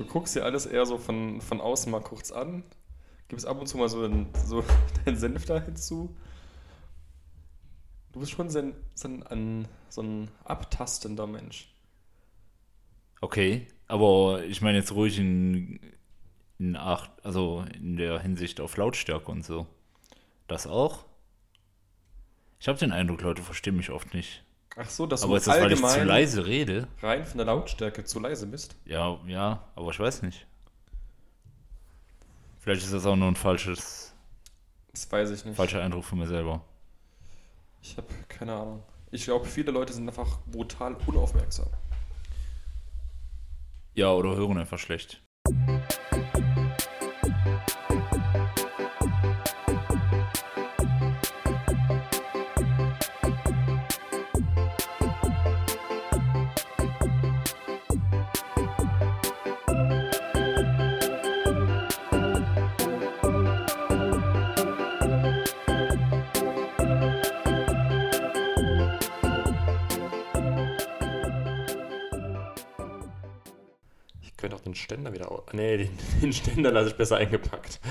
Du guckst dir alles eher so von, von außen mal kurz an, gibst ab und zu mal so, ein, so deinen Senf da hinzu. Du bist schon ein, so ein, so ein abtastender Mensch. Okay, aber ich meine jetzt ruhig in, in acht, also in der Hinsicht auf Lautstärke und so. Das auch? Ich habe den Eindruck, Leute verstehen mich oft nicht. Ach so, dass aber du ist das, weil ich zu allgemein leise rede? rein von der Lautstärke zu leise bist. Ja, ja, aber ich weiß nicht. Vielleicht ist das auch nur ein falsches, Das weiß ich nicht. falscher Eindruck von mir selber. Ich habe keine Ahnung. Ich glaube, viele Leute sind einfach brutal unaufmerksam. Ja, oder hören einfach schlecht. Ständer wieder aus. Nee, den, den Ständer lasse ich besser eingepackt.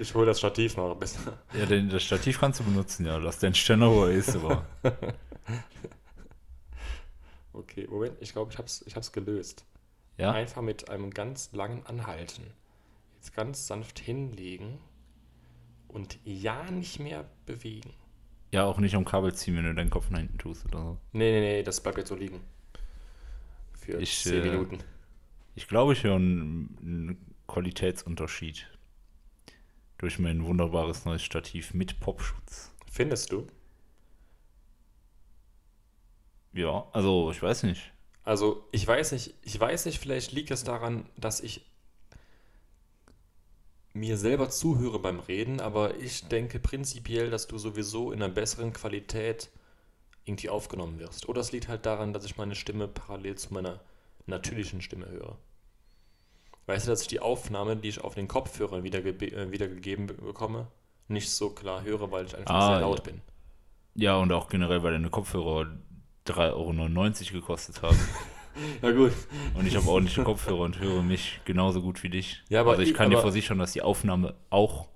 Ich hole das Stativ mal besser. Ja, den, das Stativ kannst du benutzen, ja. Lass den Ständer, wo er ist, aber. Okay, Moment, ich glaube, ich habe es ich hab's gelöst. Ja? Einfach mit einem ganz langen Anhalten. Jetzt ganz sanft hinlegen und ja nicht mehr bewegen. Ja, auch nicht am Kabel ziehen, wenn du deinen Kopf nach hinten tust oder so. Nee, nee, nee, das bleibt jetzt so liegen. Für Ich, 10 äh, Minuten. Ich glaube, ich höre einen, einen Qualitätsunterschied. Durch mein wunderbares neues Stativ mit Popschutz. Findest du? Ja, also ich weiß nicht. Also, ich weiß nicht, ich weiß nicht, vielleicht liegt es daran, dass ich mir selber zuhöre beim Reden, aber ich denke prinzipiell, dass du sowieso in einer besseren Qualität irgendwie aufgenommen wirst. Oder es liegt halt daran, dass ich meine Stimme parallel zu meiner natürlichen Stimme höre. Weißt du, dass ich die Aufnahme, die ich auf den Kopfhörern wiedergebe äh, wiedergegeben be- bekomme, nicht so klar höre, weil ich einfach Ah, sehr laut bin. Ja, und auch generell, weil deine Kopfhörer 3,99 Euro gekostet haben. Ja gut. Und ich habe ordentliche Kopfhörer und höre mich genauso gut wie dich. Ja, aber also ich kann dir versichern, dass die Aufnahme auch,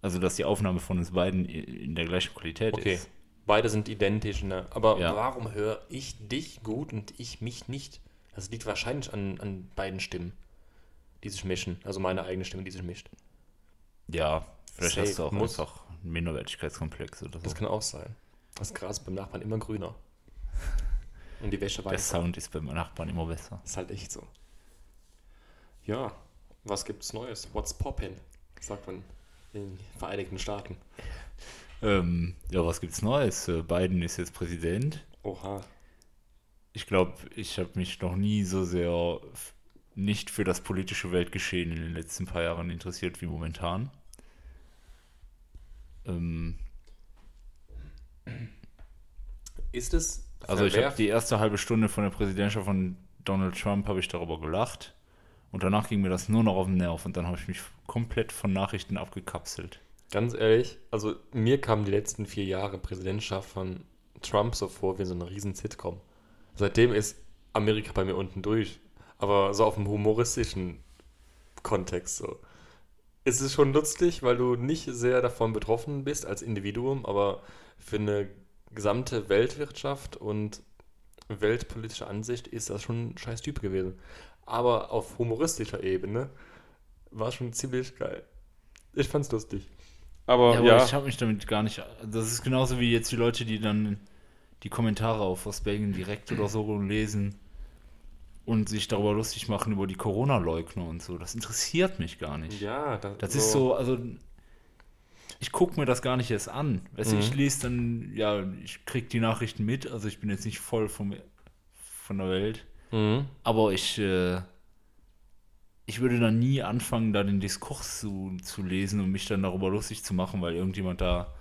also dass die Aufnahme von uns beiden in der gleichen Qualität Okay. ist. Beide sind identisch, ne? aber Ja. warum höre ich dich gut und ich mich nicht? Das liegt wahrscheinlich an, an beiden Stimmen, die sich mischen. Also meine eigene Stimme, die sich mischt. Ja, vielleicht Safe, hast du auch muss. einfach einen Minderwertigkeitskomplex oder so. Das kann auch sein. Das Gras beim Nachbarn immer grüner. Und die Wäsche der weiß. Sound ist beim Nachbarn immer besser. Ist halt echt so. Ja, was gibt's Neues? What's poppin'? Sagt man in den Vereinigten Staaten. Ähm, ja, was gibt's Neues? Äh, Biden ist jetzt Präsident. Oha. Ich glaube, ich habe mich noch nie so sehr nicht für das politische Weltgeschehen in den letzten paar Jahren interessiert wie momentan. Ähm, Ist es. also ich habe die erste halbe Stunde von der Präsidentschaft von Donald Trump habe ich darüber gelacht und danach ging mir das nur noch auf den Nerv und dann habe ich mich komplett von Nachrichten abgekapselt. Ganz ehrlich, also mir kamen die letzten vier Jahre Präsidentschaft von Trump so vor wie so eine riesen Sitcom. Seitdem ist Amerika bei mir unten durch. Aber so auf dem humoristischen Kontext so. Es ist schon lustig, weil du nicht sehr davon betroffen bist als Individuum, aber für eine gesamte Weltwirtschaft und weltpolitische Ansicht ist das schon ein scheiß Typ gewesen. Aber auf humoristischer Ebene war schon ziemlich geil. Ich fand's lustig. Aber Ja, ja, aber ich habe mich damit gar nicht. Das ist genauso wie jetzt die Leute, die dann die Kommentare auf aus Belgien direkt oder so lesen und sich darüber lustig machen über die Corona-Leugner und so. Das interessiert mich gar nicht. ja, da, Das ist so, also ich gucke mir das gar nicht erst an. Weißt du, Mhm. ich lese dann, ja, ich krieg die Nachrichten mit, also ich bin jetzt nicht voll vom, von der Welt, Mhm. aber ich, äh, ich würde dann nie anfangen, da den Diskurs zu, zu lesen und mich dann darüber lustig zu machen, weil irgendjemand da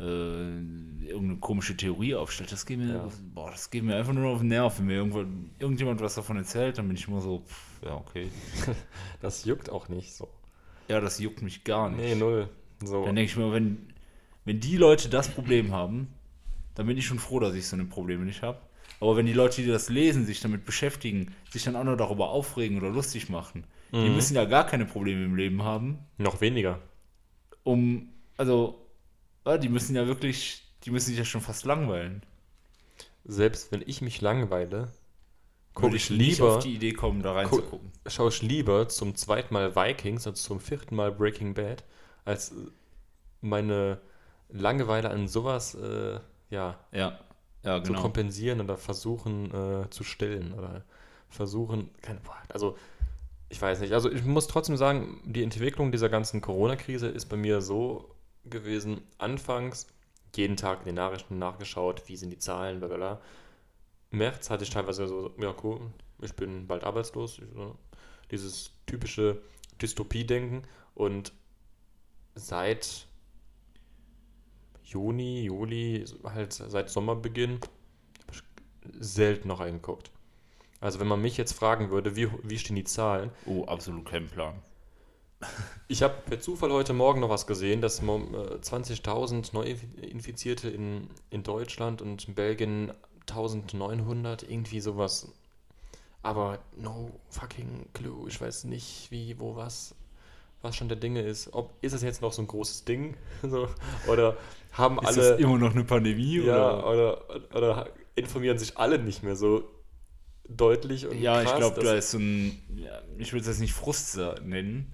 äh, irgendeine komische Theorie aufstellt. Das geht mir, Ja. boah, das geht mir einfach nur auf den Nerv. Wenn mir irgendwo, irgendjemand was davon erzählt, dann bin ich immer so, pff, ja, okay. Das juckt auch nicht so. Ja, das juckt mich gar nicht. Nee, null. So. Dann denke ich mir, wenn, wenn die Leute das Problem haben, dann bin ich schon froh, dass ich so eine Probleme nicht habe. Aber wenn die Leute, die das lesen, sich damit beschäftigen, sich dann auch noch darüber aufregen oder lustig machen, die müssen ja gar keine Probleme im Leben haben, Noch weniger. um, also, ja, die müssen ja wirklich, die müssen sich ja schon fast langweilen. Selbst wenn ich mich langweile, gucke ich lieber, auf die Idee kommen, da gu- reinzugucken. schaue ich lieber zum zweiten Mal Vikings als zum vierten Mal Breaking Bad, als äh, meine Langeweile an sowas äh, ja, Ja, ja, zu genau. kompensieren oder versuchen äh, zu stillen oder versuchen, keine, boah, also ich weiß nicht, also ich muss trotzdem sagen, die Entwicklung dieser ganzen Corona-Krise ist bei mir so gewesen, anfangs jeden Tag in den Nachrichten nachgeschaut, wie sind die Zahlen, bla bla bla. März hatte ich teilweise so, ja cool, ich bin bald arbeitslos, dieses typische Dystopie-Denken und seit Juni, Juli, halt seit Sommerbeginn, selten noch reingeguckt. Also wenn man mich jetzt fragen würde, wie, wie stehen die Zahlen? Oh, absolut kein Plan. Ich habe per Zufall heute Morgen noch was gesehen, dass mom- äh, 20.000 Neuinfizierte in, in Deutschland und in Belgien 1900, irgendwie sowas. Aber no fucking clue. Ich weiß nicht, wie, wo, was, was schon der Dinge ist. Ob, ist es jetzt noch so ein großes Ding? so, oder haben Ist alle. das immer noch eine Pandemie? Ja, oder? oder, oder informieren sich alle nicht mehr so deutlich und Ja, ich krass, glaube, dass- da ist so ein, ja, ich will es jetzt nicht Frust nennen,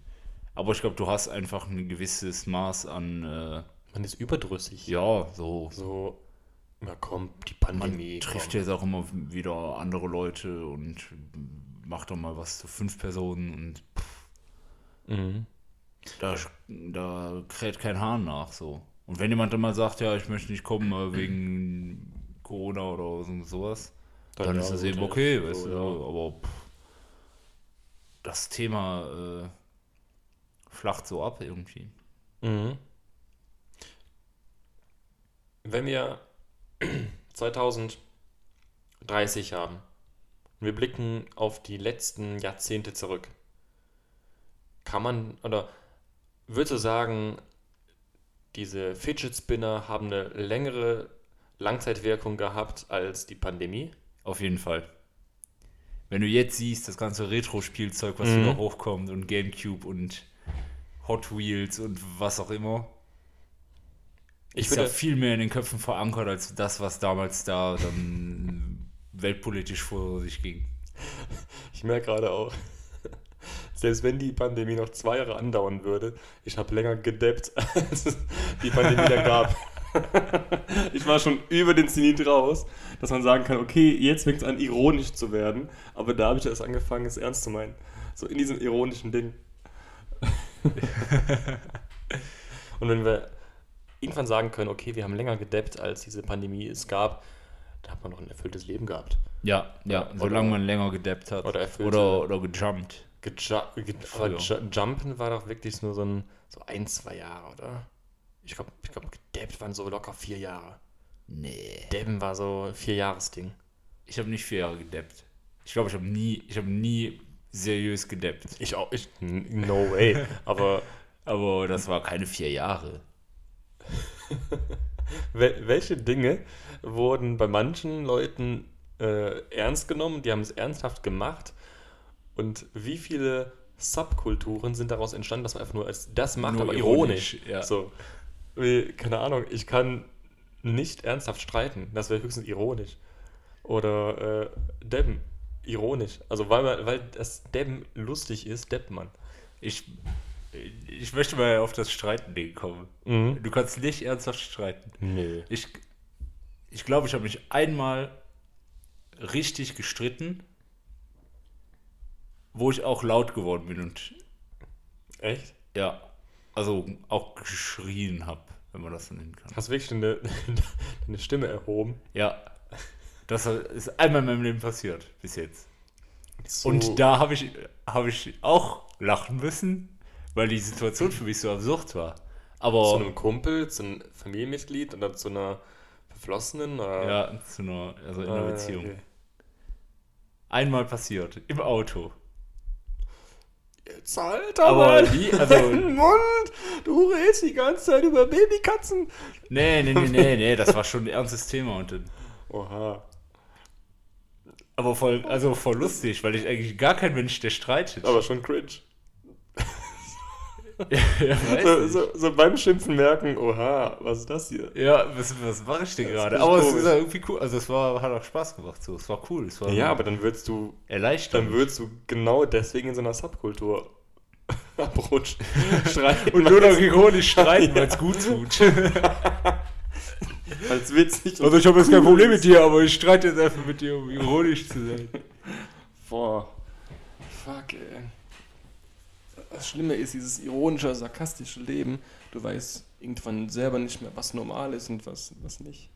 aber ich glaube, du hast einfach ein gewisses Maß an, äh, man ist überdrüssig. ja, so. So, na komm, die Man Pandemie. trifft komm. jetzt auch immer wieder andere Leute und macht doch mal was zu fünf Personen und Mhm. da, da kräht kein Hahn nach, so. Und wenn jemand dann mal sagt, ja, ich möchte nicht kommen äh, wegen Corona oder so- sowas, dann, ja, ist das eben okay, so, weißt du, ja. aber pff, das Thema äh, flacht so ab irgendwie. Mhm. Wenn wir 2030 haben und wir blicken auf die letzten Jahrzehnte zurück, kann man oder würdest du sagen, diese Fidget Spinner haben eine längere Langzeitwirkung gehabt als die Pandemie? Auf jeden Fall. Wenn du jetzt siehst, das ganze Retro-Spielzeug, was Mhm. wieder hochkommt und Gamecube und Hot Wheels und was auch immer, Ich ist ja viel mehr in den Köpfen verankert als das, was damals da dann weltpolitisch vor sich ging. ich merke gerade auch, selbst wenn die Pandemie noch zwei Jahre andauern würde, ich habe länger gedeppt, als es die Pandemie da gab. ich war schon über den Zenit raus, dass man sagen kann, okay, jetzt fängt es an, ironisch zu werden, aber da habe ich erst angefangen, es ernst zu meinen. So in diesem ironischen Ding. Und wenn wir irgendwann sagen können, okay, wir haben länger gedeppt, als diese Pandemie es gab, dann hat man noch ein erfülltes Leben gehabt. Ja, ja, Oder- solange man länger gedappt hat. Oder erfüllte- oder, oder gejumpt. Geju ge aber Früher. Ju Jumpen war doch wirklich nur so ein, so ein, zwei Jahre, oder? Ich glaube, ich glaub, gedappt waren so locker vier Jahre. Nee. Dabben war so ein Vier-Jahres-Ding. Ich habe nicht vier Jahre gedappt. Ich glaube, ich habe nie, ich habe nie seriös gedappt. Ich auch, ich, no way. Aber Aber das war keine vier Jahre. wel welche Dinge wurden bei manchen Leuten äh, ernst genommen, die haben es ernsthaft gemacht und wie viele Subkulturen sind daraus entstanden, dass man einfach nur als das macht, Nur aber ironisch, ironisch. ja. So, wie, keine Ahnung, ich kann nicht ernsthaft streiten, das wäre höchstens ironisch. Oder äh, Debben, ironisch. Also weil, man, weil das Debben lustig ist, deppt man. Ich, ich möchte mal auf das Streiten-Ding kommen. Mhm. Du kannst nicht ernsthaft streiten. Nee. Ich ich, glaube, ich habe mich einmal richtig gestritten, wo ich auch laut geworden bin und Echt? ja, also auch geschrien habe, wenn man das so nennen kann. Hast wirklich eine, eine Stimme erhoben? Ja, das ist einmal in meinem Leben passiert bis jetzt. So- Und da habe ich, hab ich auch lachen müssen, weil die Situation für mich so absurd war. Aber zu einem Kumpel, zu einem Familienmitglied oder zu einer Verflossenen? Oder? ja, zu einer, also in Ah, einer ja, Beziehung. okay. Einmal passiert, im Auto. Jetzt Alter, Aber Mann, wie? Also- Mund! Du redest die ganze Zeit über Babykatzen! Nee, nee, nee, nee, nee, das war schon ein ernstes Thema. Und dann, Oha. Aber voll, also voll lustig, weil ich eigentlich gar kein Mensch, der streitet. Aber schon cringe. ja, So, so, so beim Schimpfen merken, oha, was ist das hier? Ja, was, was mache ich denn gerade? Aber es komisch. ist ja irgendwie cool. Also es war, hat auch Spaß gemacht so. Es war cool. Es war Ja, aber dann würdest du, erleichternd. dann würdest du genau deswegen in so einer Subkultur abrutschen. Schreien. und nur noch ironisch streiten, weil es gut tut. Als witzig. und Also ich habe jetzt kein Problem mit dir, aber ich streite jetzt einfach mit dir, um ironisch zu sein. Boah. Fuck, ey. Das Schlimme ist dieses ironische, sarkastische Leben. Du weißt irgendwann selber nicht mehr, was normal ist und was, was nicht.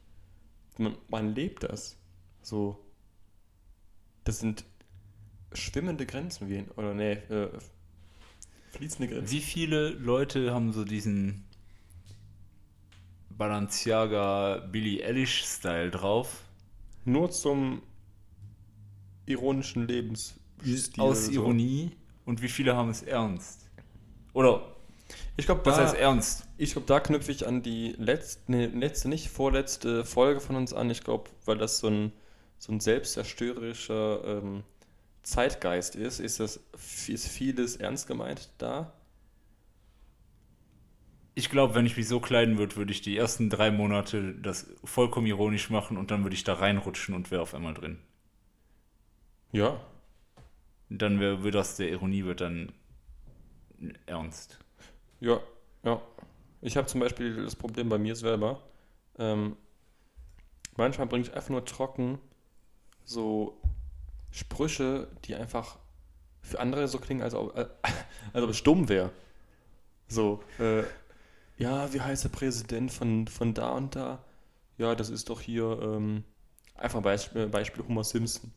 Man, man lebt das. So. Das sind schwimmende Grenzen, wie, oder nee, äh, fließende Grenzen. Wie viele Leute haben so diesen Balenciaga Billie Eilish Style drauf? Nur zum ironischen Lebensstil. aus so. Ironie und wie viele haben es ernst? Oder Ich glaube, was da, heißt ernst? ich glaub, da knüpfe ich an die letzte, nee, letzte, nicht vorletzte Folge von uns an. Ich glaube, weil das so ein, so ein selbstzerstörerischer ähm, Zeitgeist ist, ist, das, ist vieles ernst gemeint da. Ich glaube, wenn ich mich so kleiden würde, würde ich die ersten drei Monate das vollkommen ironisch machen und dann würde ich da reinrutschen und wäre auf einmal drin. Ja. Dann wäre wär das der Ironie wird dann ernst. Ja, ja. Ich habe zum Beispiel das Problem bei mir selber. Ähm, manchmal bringe ich einfach nur trocken so Sprüche, die einfach für andere so klingen, als ob, äh, als ob es dumm wäre. So, äh, ja, wie heißt der Präsident von, von da und da? Ja, das ist doch hier ähm, einfach Beispiel, Beispiel Homer Simpson.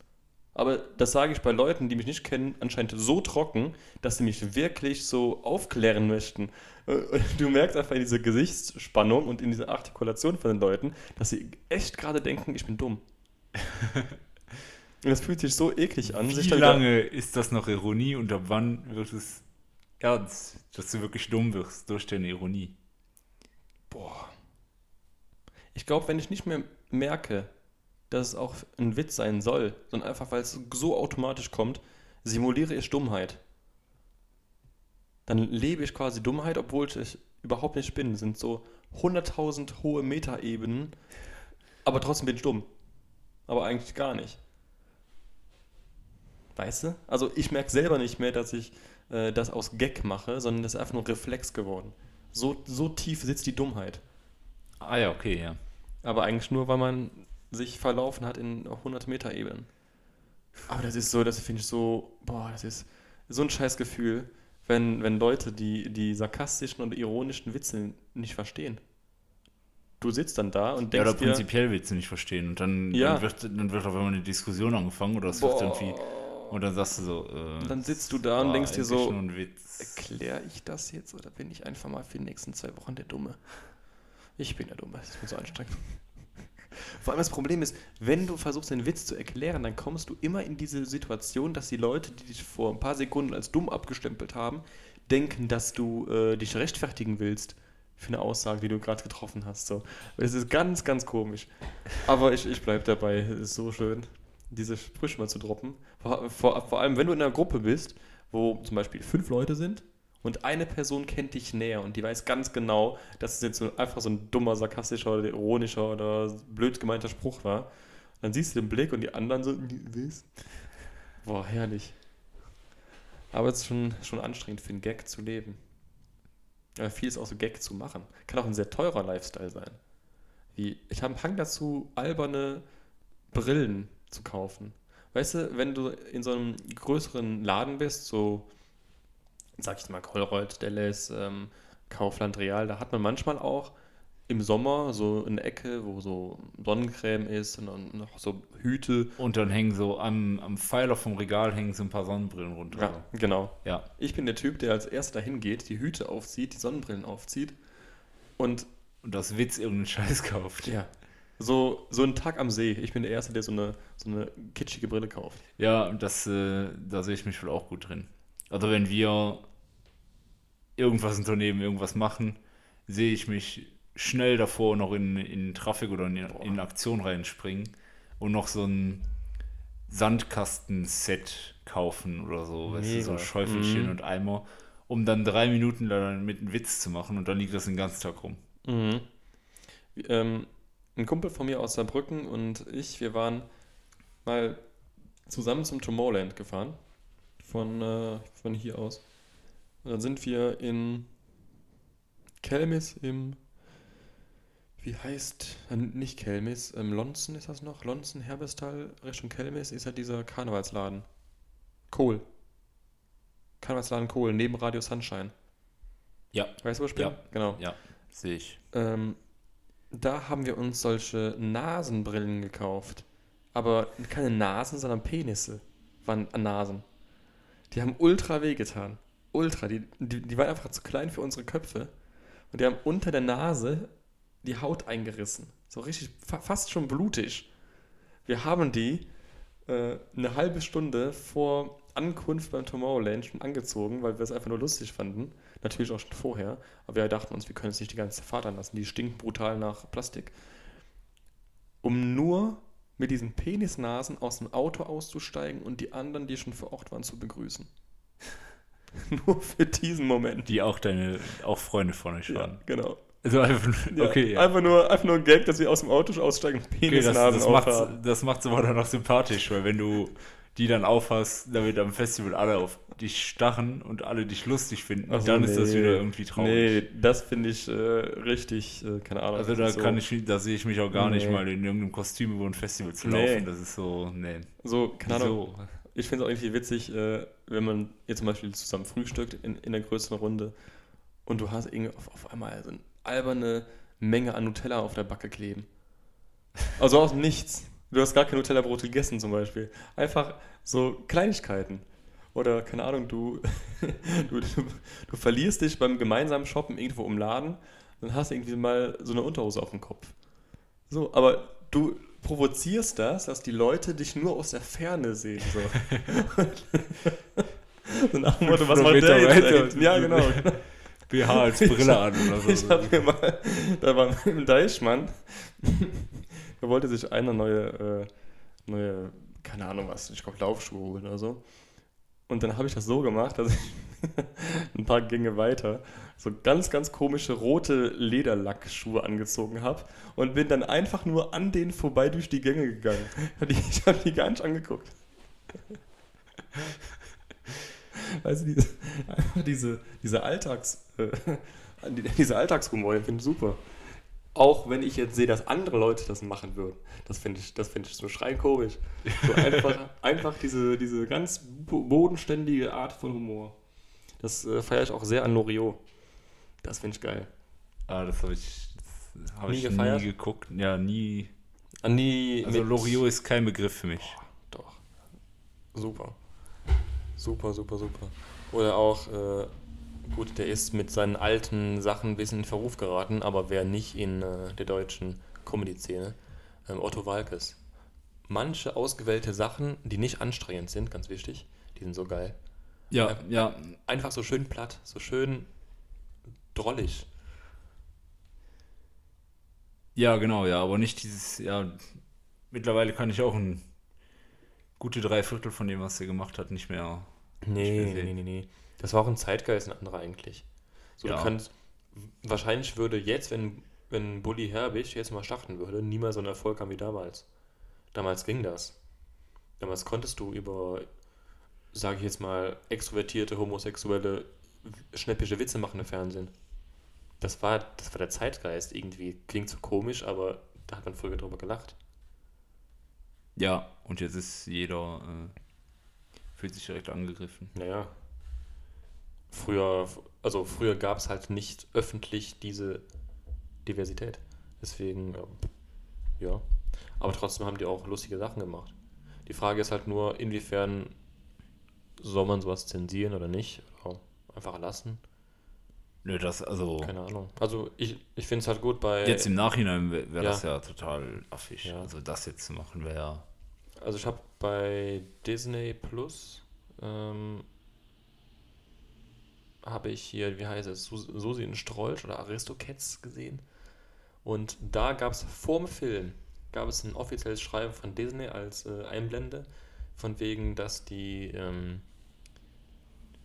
Aber das sage ich bei Leuten, die mich nicht kennen, anscheinend so trocken, dass sie mich wirklich so aufklären möchten. Äh, und Du merkst einfach in dieser Gesichtsspannung und in dieser Artikulation von den Leuten, dass sie echt gerade denken, ich bin dumm. Und das fühlt sich so eklig an. Wie lange ist das noch Ironie und ab wann wird es ernst, dass du wirklich dumm wirst durch deine Ironie? Boah. Ich glaube, wenn ich nicht mehr merke, dass es auch ein Witz sein soll, sondern einfach, weil es so automatisch kommt, simuliere ich Dummheit. Dann lebe ich quasi Dummheit, obwohl ich überhaupt nicht bin. Das sind so 100.000 hohe Metaebenen, aber trotzdem bin ich dumm. Aber eigentlich gar nicht. Weißt du? Also ich merke selber nicht mehr, dass ich äh, das aus Gag mache, sondern das ist einfach nur Reflex geworden. So, so tief sitzt die Dummheit. Ah ja, okay, ja. Aber eigentlich nur, weil man sich verlaufen hat in 100 Meter Ebenen. Aber das ist so, das finde ich so, boah, das ist so ein scheiß Gefühl, wenn, wenn Leute die, die sarkastischen und ironischen Witze nicht verstehen. Du sitzt dann da und Ja, denkst oder dir, prinzipiell willst du nicht verstehen. Und dann, Ja. dann, wird, dann wird auf einmal eine Diskussion angefangen oder es wird irgendwie. Und dann sagst du so. Äh, dann sitzt du da und denkst dir so, erkläre ich das jetzt oder bin ich einfach mal für die nächsten zwei Wochen der Dumme? Ich bin der Dumme, das ist mir so anstrengend. Vor allem das Problem ist, wenn du versuchst, den Witz zu erklären, dann kommst du immer in diese Situation, dass die Leute, die dich vor ein paar Sekunden als dumm abgestempelt haben, denken, dass du äh, dich rechtfertigen willst für eine Aussage, die du gerade getroffen hast. So. Es ist ganz, ganz komisch. Aber ich, ich bleibe dabei. Es ist so schön, diese Sprüche mal zu droppen. Vor, vor, vor allem, wenn du in einer Gruppe bist, wo zum Beispiel fünf Leute sind und eine Person kennt dich näher und die weiß ganz genau, dass es jetzt so einfach so ein dummer, sarkastischer oder ironischer oder blöd gemeinter Spruch war. Dann siehst du den Blick und die anderen so? Boah, herrlich. Aber es ist schon, schon anstrengend für einen Gag zu leben. Viel ist auch so Gag zu machen. Kann auch ein sehr teurer Lifestyle sein. Wie, ich habe einen Hang dazu, alberne Brillen zu kaufen. Weißt du, wenn du in so einem größeren Laden bist, so, sag ich mal, Kolrold, Dallas, ähm, Kaufland Real, da hat man manchmal auch im Sommer so eine Ecke, wo so Sonnencreme ist und dann noch so Hüte. Und dann hängen so am, am Pfeiler vom Regal hängen so ein paar Sonnenbrillen runter. Ja, genau. Ja. Ich bin der Typ, der als erster dahin geht, die Hüte aufzieht, die Sonnenbrillen aufzieht und Und das Witz irgendeinen Scheiß kauft. ja, so, so einen Tag am See. Ich bin der Erste, der so eine, so eine kitschige Brille kauft. Ja, das, äh, da sehe ich mich wohl auch gut drin. Also wenn wir irgendwas unternehmen, irgendwas machen, sehe ich mich schnell davor noch in, in Traffic oder in, in Aktion reinspringen und noch so ein Sandkasten-Set kaufen oder so, weißt du, so Mega. Schäufelchen Mhm. und Eimer, um dann drei Minuten mit einem Witz zu machen und dann liegt das den ganzen Tag rum. Mhm. Ähm, ein Kumpel von mir aus Saarbrücken und ich, wir waren mal zusammen zum Tomorrowland gefahren. Von, äh, von hier aus. Und dann sind wir in Kelmis im. Wie heißt. äh, Nicht Kelmis, ähm, Lonzen ist das noch? Lonzen, Herbestal, Richtung Kelmis ist halt dieser Karnevalsladen. Kohl. Karnevalsladen Kohl, neben Radio Sunshine. Ja. Weißt du, wo ich bin? Ja. Genau. Ja, sehe ich. Ähm, da haben wir uns solche Nasenbrillen gekauft. Aber keine Nasen, sondern Penisse waren Nasen. Die haben ultra wehgetan. Ultra. Die, die, die waren einfach zu klein für unsere Köpfe. Und die haben unter der Nase die Haut eingerissen. So richtig, fa fast schon blutig. Wir haben die äh, eine halbe Stunde vor Ankunft beim Tomorrowland schon angezogen, weil wir es einfach nur lustig fanden. Natürlich auch schon vorher. Aber wir dachten uns, wir können es nicht die ganze Fahrt anlassen. Die stinken brutal nach Plastik. Um nur mit diesen Penisnasen aus dem Auto auszusteigen und die anderen, die schon vor Ort waren, zu begrüßen. nur für diesen Moment. Die auch deine, auch Freunde von euch Ja, waren. genau. Also einfach, Ja, okay, ja. Einfach, nur, einfach nur ein Gag, dass wir aus dem Auto aussteigen und Okay, das, Penisnasen das aufhaben. das macht's aber dann noch sympathisch, weil wenn du die dann aufhast, damit am Festival alle auf dich stachen und alle dich lustig finden, Ach so, dann ist das nee. wieder irgendwie traurig. Nee, das finde ich äh, richtig, äh, keine Ahnung. Also da so, kann ich, da sehe ich mich auch gar nicht Nee. mal in irgendeinem Kostüm über ein Festival zu Nee. laufen. Das ist so, nee. So, keine Ahnung. So. Ich finde es auch irgendwie witzig, äh, wenn man jetzt zum Beispiel zusammen frühstückt in, in der größeren Runde und du hast irgendwie auf, auf einmal so eine alberne Menge an Nutella auf der Backe kleben. Also aus Nichts. Du hast gar kein Nutella-Brot gegessen zum Beispiel. Einfach so Kleinigkeiten. Oder, keine Ahnung, du, du, du, du verlierst dich beim gemeinsamen Shoppen irgendwo im Laden, dann hast du irgendwie mal so eine Unterhose auf dem Kopf. So, aber du provozierst das, dass die Leute dich nur aus der Ferne sehen. So, so nach dem Motto, was 500 macht Meter der jetzt? Ja, genau. BH als Brille an oder so. Ich habe mir mal, da war im Deichmann, da wollte sich einer neue, äh, neue, keine Ahnung was, ich glaube Laufschuhe holen oder so. Und dann habe ich das so gemacht, dass ich ein paar Gänge weiter so ganz, ganz komische rote Lederlackschuhe angezogen habe und bin dann einfach nur an denen vorbei durch die Gänge gegangen. Ich habe die gar nicht angeguckt. Weißt du, diese, einfach diese, diese Alltags, äh, die- diese Alltagshumor, den finde ich super. Auch wenn ich jetzt sehe, dass andere Leute das machen würden. Das finde ich, das finde ich so schreienkomisch. So einfach, einfach diese, diese ganz bo- bodenständige Art von Humor. Das äh, feiere ich auch sehr an Loriot. Das finde ich geil. Ah, das habe ich, das hab Nie ich gefeiert? nie geguckt. Ja, nie. An die. Also Loriot ist kein Begriff für mich. Doch. Super. Super, super, super. Oder auch, äh, gut, der ist mit seinen alten Sachen ein bisschen in Verruf geraten, aber wer nicht in äh, der deutschen Comedy-Szene, ähm, Otto Walkes. Manche ausgewählte Sachen, die nicht anstrengend sind, ganz wichtig, die sind so geil. Ja, ja. Einfach so schön platt, so schön drollig. Ja, genau, ja, aber nicht dieses, ja, mittlerweile kann ich auch ein gute Dreiviertel von dem, was er gemacht hat, nicht mehr. Nee, mehr nee, sehen. nee, nee, nee. Das war auch ein Zeitgeist, ein anderer eigentlich. So, Ja. du kannst, wahrscheinlich würde jetzt, wenn, wenn Bully Herbig jetzt mal starten würde, niemals so einen Erfolg haben wie damals. Damals ging das. Damals konntest du über, sage ich jetzt mal, extrovertierte, homosexuelle, schnäppische Witze machen im Fernsehen. Das war, das war der Zeitgeist irgendwie. Klingt so komisch, aber da hat man früher drüber gelacht. Ja, und jetzt ist jeder, äh, fühlt sich direkt angegriffen. Naja. Früher, also früher gab es halt nicht öffentlich diese Diversität. Deswegen, ähm, ja. Aber trotzdem haben die auch lustige Sachen gemacht. Die Frage ist halt nur, inwiefern soll man sowas zensieren oder nicht? Oder einfach lassen? Nö, das, also, Keine Ahnung. Also ich, ich finde es halt gut bei. jetzt im Nachhinein wäre wär Ja. das ja total affig. Ja. Also, das jetzt zu machen wäre Also ich habe bei Disney Plus ähm, habe ich hier, wie heißt es, Sus- Susi und Strolch oder Aristocats gesehen. Und da gab es vor dem Film, gab es ein offizielles Schreiben von Disney als äh, Einblende. von wegen, dass die ähm,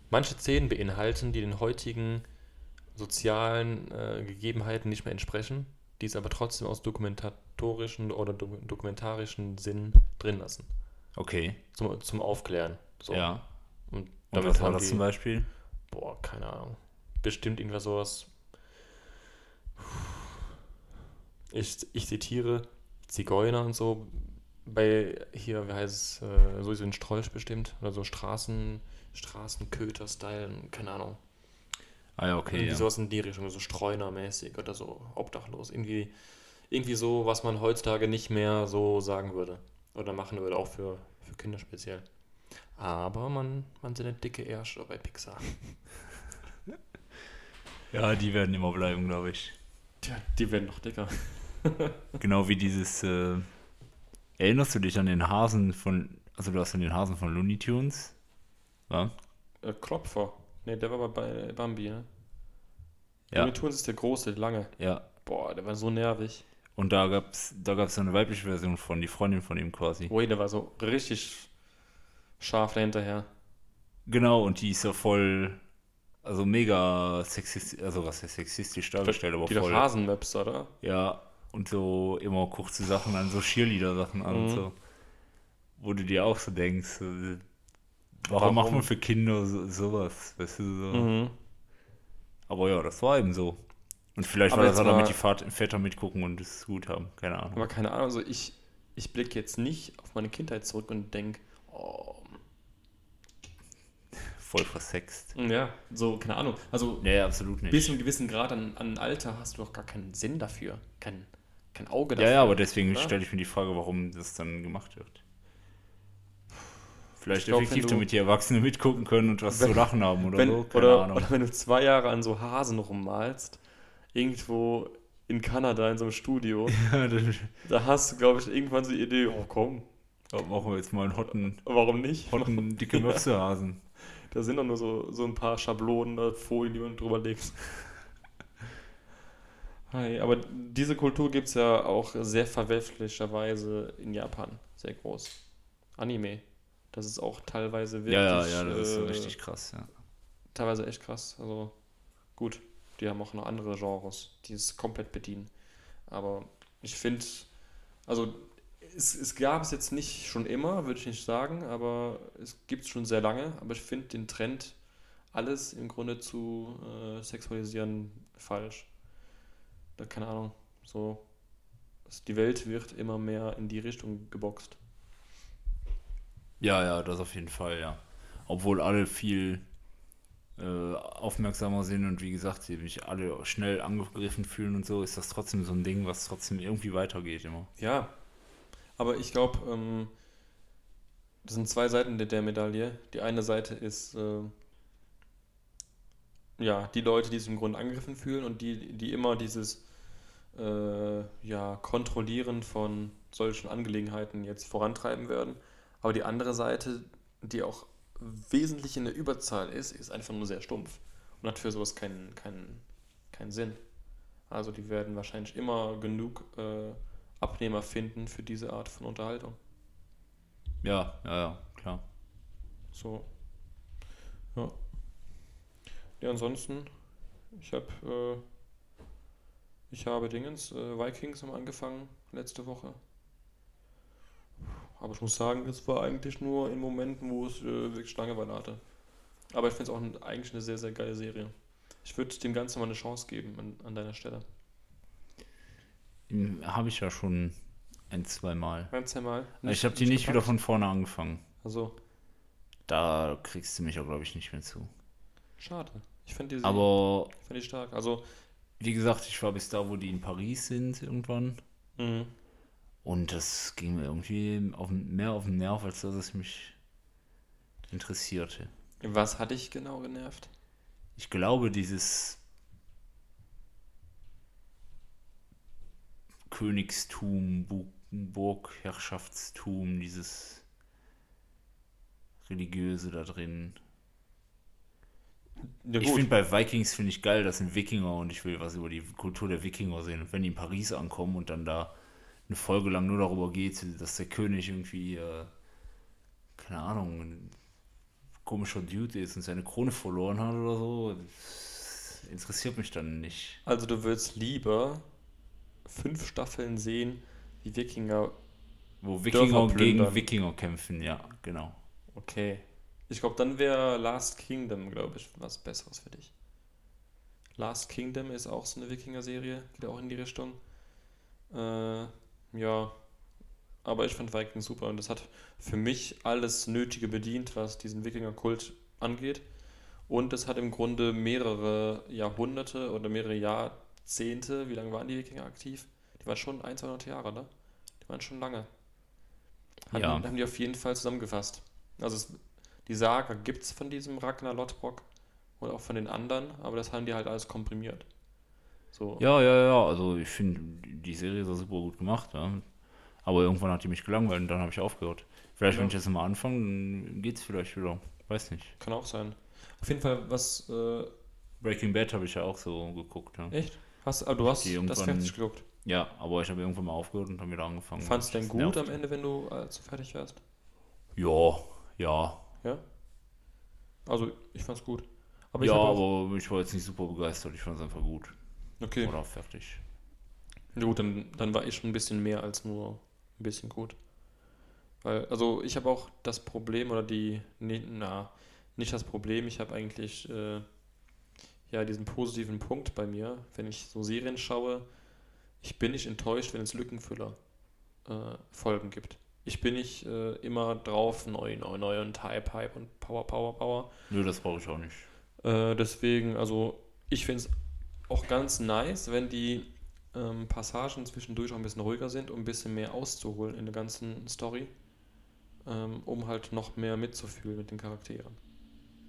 manche Szenen beinhalten, die den heutigen sozialen äh, Gegebenheiten nicht mehr entsprechen, die es aber trotzdem aus dokumentatorischen oder do dokumentarischen Sinn drin lassen. Okay. Zum, zum Aufklären. So. Ja. Und Und damit was war das die- zum Beispiel? Boah, keine Ahnung. Bestimmt irgendwas sowas. Ich, ich zitiere Zigeuner und so. Bei hier, wie heißt es, äh, sowieso ein Strolch bestimmt. Oder so Straßen, Straßenköter-Style, keine Ahnung. Ah ja, okay. irgendwie Ja. sowas in die Richtung, so Streunermäßig oder so obdachlos. Irgendwie, irgendwie so, was man heutzutage nicht mehr so sagen würde. Oder machen würde, auch für, für Kinder speziell. Aber man, man sind eine dicke Ärsche bei Pixar. ja, die werden immer bleiben, glaube ich. Tja, die werden noch dicker. Genau wie dieses. Äh, erinnerst du dich an den Hasen von. Also, du hast an den Hasen von Looney Tunes? Ja. Äh, Klopfer. Ne, der war bei Bambi, ne? Ja. Ja. Tunes ist der große, der lange. Ja. Boah, der war so nervig. Und da gab's, da gab's so eine weibliche Version von, die Freundin von ihm quasi. Ui, der war so richtig scharf dahinterher. Genau, und die ist ja voll. Also mega sexistisch, also was heißt sexistisch dargestellt, aber die voll. doch Hasenmöps, oder? Ja, und so immer kurze Sachen an, so Cheerleader-Sachen an und Mhm. so. Wo du dir auch so denkst, äh, warum, Warum? macht man für Kinder so, sowas? Weißt du, so. Mhm. Aber ja, das war eben so. Und vielleicht Aber war das auch damit die Vater, Väter mitgucken und es gut haben. Keine Ahnung. Aber keine Ahnung, also ich, ich blicke jetzt nicht auf meine Kindheit zurück und denke, oh, Voll versext. ja, so, keine Ahnung. Also Nee, absolut nicht. bis zu einem gewissen Grad an, an Alter hast du doch gar keinen Sinn dafür. Kein, kein Auge ja, dafür. ja, aber deswegen oder? stelle ich mir die Frage, warum das dann gemacht wird. Vielleicht Ich glaub, effektiv, wenn du- damit die Erwachsene mitgucken können und was zu lachen haben oder wenn, so. Keine oder, Ahnung. oder wenn du zwei Jahre an so Hasen rummalst, irgendwo in Kanada in so einem Studio, Ja, da hast du, glaube ich, irgendwann so die Idee, oh komm, da machen wir jetzt mal einen hotten, warum nicht? hotten dicke Möpsehasen. Da sind doch nur so, so ein paar Schablonen, oder Folien, die man drüber legt. Hi, aber diese Kultur gibt es ja auch sehr verwerflicherweise in Japan, sehr groß. Anime. Das ist auch teilweise wirklich. Ja, ja, ja, das ist so äh, richtig krass, ja. teilweise echt krass. Also gut, die haben auch noch andere Genres, die es komplett bedienen. Aber ich finde, also es, es gab es jetzt nicht schon immer, würde ich nicht sagen, aber es gibt es schon sehr lange. Aber ich finde den Trend, alles im Grunde zu äh, sexualisieren, falsch. Da, keine Ahnung, so. also Die Welt wird immer mehr in die Richtung geboxt. Ja, ja, das auf jeden Fall, ja. Obwohl alle viel äh, aufmerksamer sind und wie gesagt, sie sich alle schnell angegriffen fühlen und so, ist das trotzdem so ein Ding, was trotzdem irgendwie weitergeht immer. Ja, aber ich glaube, ähm, das sind zwei Seiten der, der Medaille. Die eine Seite ist, äh, ja, die Leute, die sich im Grunde angegriffen fühlen und die, die immer dieses, äh, ja, Kontrollieren von solchen Angelegenheiten jetzt vorantreiben werden. Aber die andere Seite, die auch wesentlich in der Überzahl ist, ist einfach nur sehr stumpf und hat für sowas keinen, keinen, keinen Sinn. Also die werden wahrscheinlich immer genug äh, Abnehmer finden für diese Art von Unterhaltung. Ja, ja, ja, klar. So. Ja. Ja, ansonsten, ich habe äh, ich habe Dingens, äh, Vikings haben angefangen letzte Woche. Aber ich muss sagen, es war eigentlich nur in Momenten, wo es äh, wirklich Langeweile hatte. Aber ich finde es auch ein, eigentlich eine sehr, sehr geile Serie. Ich würde dem Ganzen mal eine Chance geben an, an deiner Stelle. Habe ich ja schon ein, zwei Mal. Ein, zwei Mal. ich habe die nicht wieder gepackt? von vorne angefangen. Also, Da kriegst du mich ja, glaube ich, nicht mehr zu. schade. Ich fand die, Aber ich fand die stark. Also, wie gesagt, ich war bis da, wo die in Paris sind irgendwann. mhm. Und das ging mir irgendwie auf, mehr auf den Nerv, als dass es mich interessierte. was hat dich genau genervt? Ich glaube, dieses Königstum, Bu- Burgherrschaftstum, dieses religiöse da drin. Ja, Ich finde bei Vikings finde ich geil, das sind Wikinger und ich will was über die Kultur der Wikinger sehen. Und wenn die in Paris ankommen und dann da eine Folge lang nur darüber geht, dass der König irgendwie äh, keine Ahnung, ein komischer Dude ist und seine Krone verloren hat oder so. Das interessiert mich dann nicht. Also du würdest lieber fünf Staffeln sehen, wie Wikinger. Wo Wikinger gegen. Wikinger kämpfen, ja, genau. Okay. Ich glaube, dann wäre Last Kingdom, glaube ich, was Besseres für dich. Last Kingdom ist auch so eine Wikinger-Serie, geht auch in die Richtung. Äh, ja. Aber ich fand Viking super und das hat für mich alles Nötige bedient, was diesen Wikinger-Kult angeht. Und es hat im Grunde mehrere Jahrhunderte oder mehrere Jahrzehnte, wie lange waren die Wikinger aktiv? Die waren schon 100, 200 Jahre, ne? Die waren schon lange. Haben, Ja. haben die auf jeden Fall zusammengefasst. Also es, die Saga gibt es von diesem Ragnar Lothbrok und auch von den anderen, aber das haben die halt alles komprimiert. So. Ja, ja, ja, also ich finde, die Serie ist super gut gemacht, ja. Aber irgendwann hat die mich gelangweilt und dann habe ich aufgehört. Vielleicht, wenn Ja. ich jetzt mal anfange, dann geht's vielleicht wieder. Weiß nicht. Kann auch sein. Auf jeden Fall, was, äh, Breaking Bad habe ich ja auch so geguckt, ja. echt? Hast, ah, du hast das fertig geguckt. Ja, aber ich habe irgendwann mal aufgehört und dann wieder angefangen. Fandst du denn gut nervt. am Ende, wenn du äh, zu fertig warst? Ja, ja. Ja? Also, ich fand's gut. Aber ja, ich aber ich war jetzt nicht super begeistert. Ich fand es einfach gut. okay. Oder fertig. Ja, Gut, dann, dann war ich schon ein bisschen mehr als nur ein bisschen gut. Weil, also ich habe auch das Problem oder die, nee, na, nicht das Problem, ich habe eigentlich äh, ja diesen positiven Punkt bei mir, wenn ich so Serien schaue, ich bin nicht enttäuscht, wenn es Lückenfüller äh, Folgen gibt. Ich bin nicht äh, immer drauf, neu, neu, neu und Hype, Hype und Power, Power, Power. Nö, das brauche ich auch nicht. Äh, deswegen, also ich finde es auch ganz nice, wenn die ähm, Passagen zwischendurch auch ein bisschen ruhiger sind, um ein bisschen mehr auszuholen in der ganzen Story, ähm, um halt noch mehr mitzufühlen mit den Charakteren.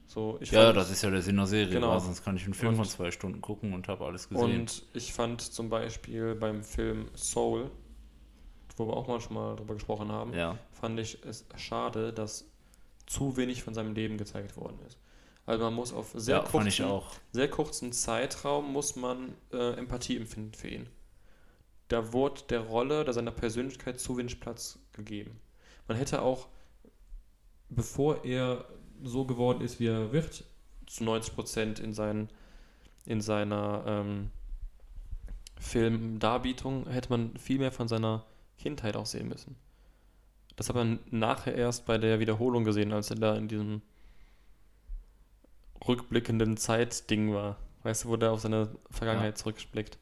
So, ich Ja, fand- das ist ja der Sinn der Serie. Genau. Sonst kann ich einen Film von Und- zwei Stunden gucken und habe alles gesehen. Und ich fand zum Beispiel beim Film Soul, wo wir auch mal schon mal drüber gesprochen haben, ja. fand ich es schade, dass zu wenig von seinem Leben gezeigt worden ist. Also man muss auf sehr ja, kurzen- sehr kurzen Zeitraum muss man äh, Empathie empfinden für ihn. Da wurde der Rolle oder seiner Persönlichkeit zu wenig Platz gegeben. Man hätte auch, bevor er so geworden ist, wie er wird, zu 90 Prozent in, seinen, in seiner ähm, Filmdarbietung, hätte man viel mehr von seiner Kindheit auch sehen müssen. Das hat man nachher erst bei der Wiederholung gesehen, als er da in diesem rückblickenden Zeitding war. Weißt du, wo der auf seine Vergangenheit zurückblickt.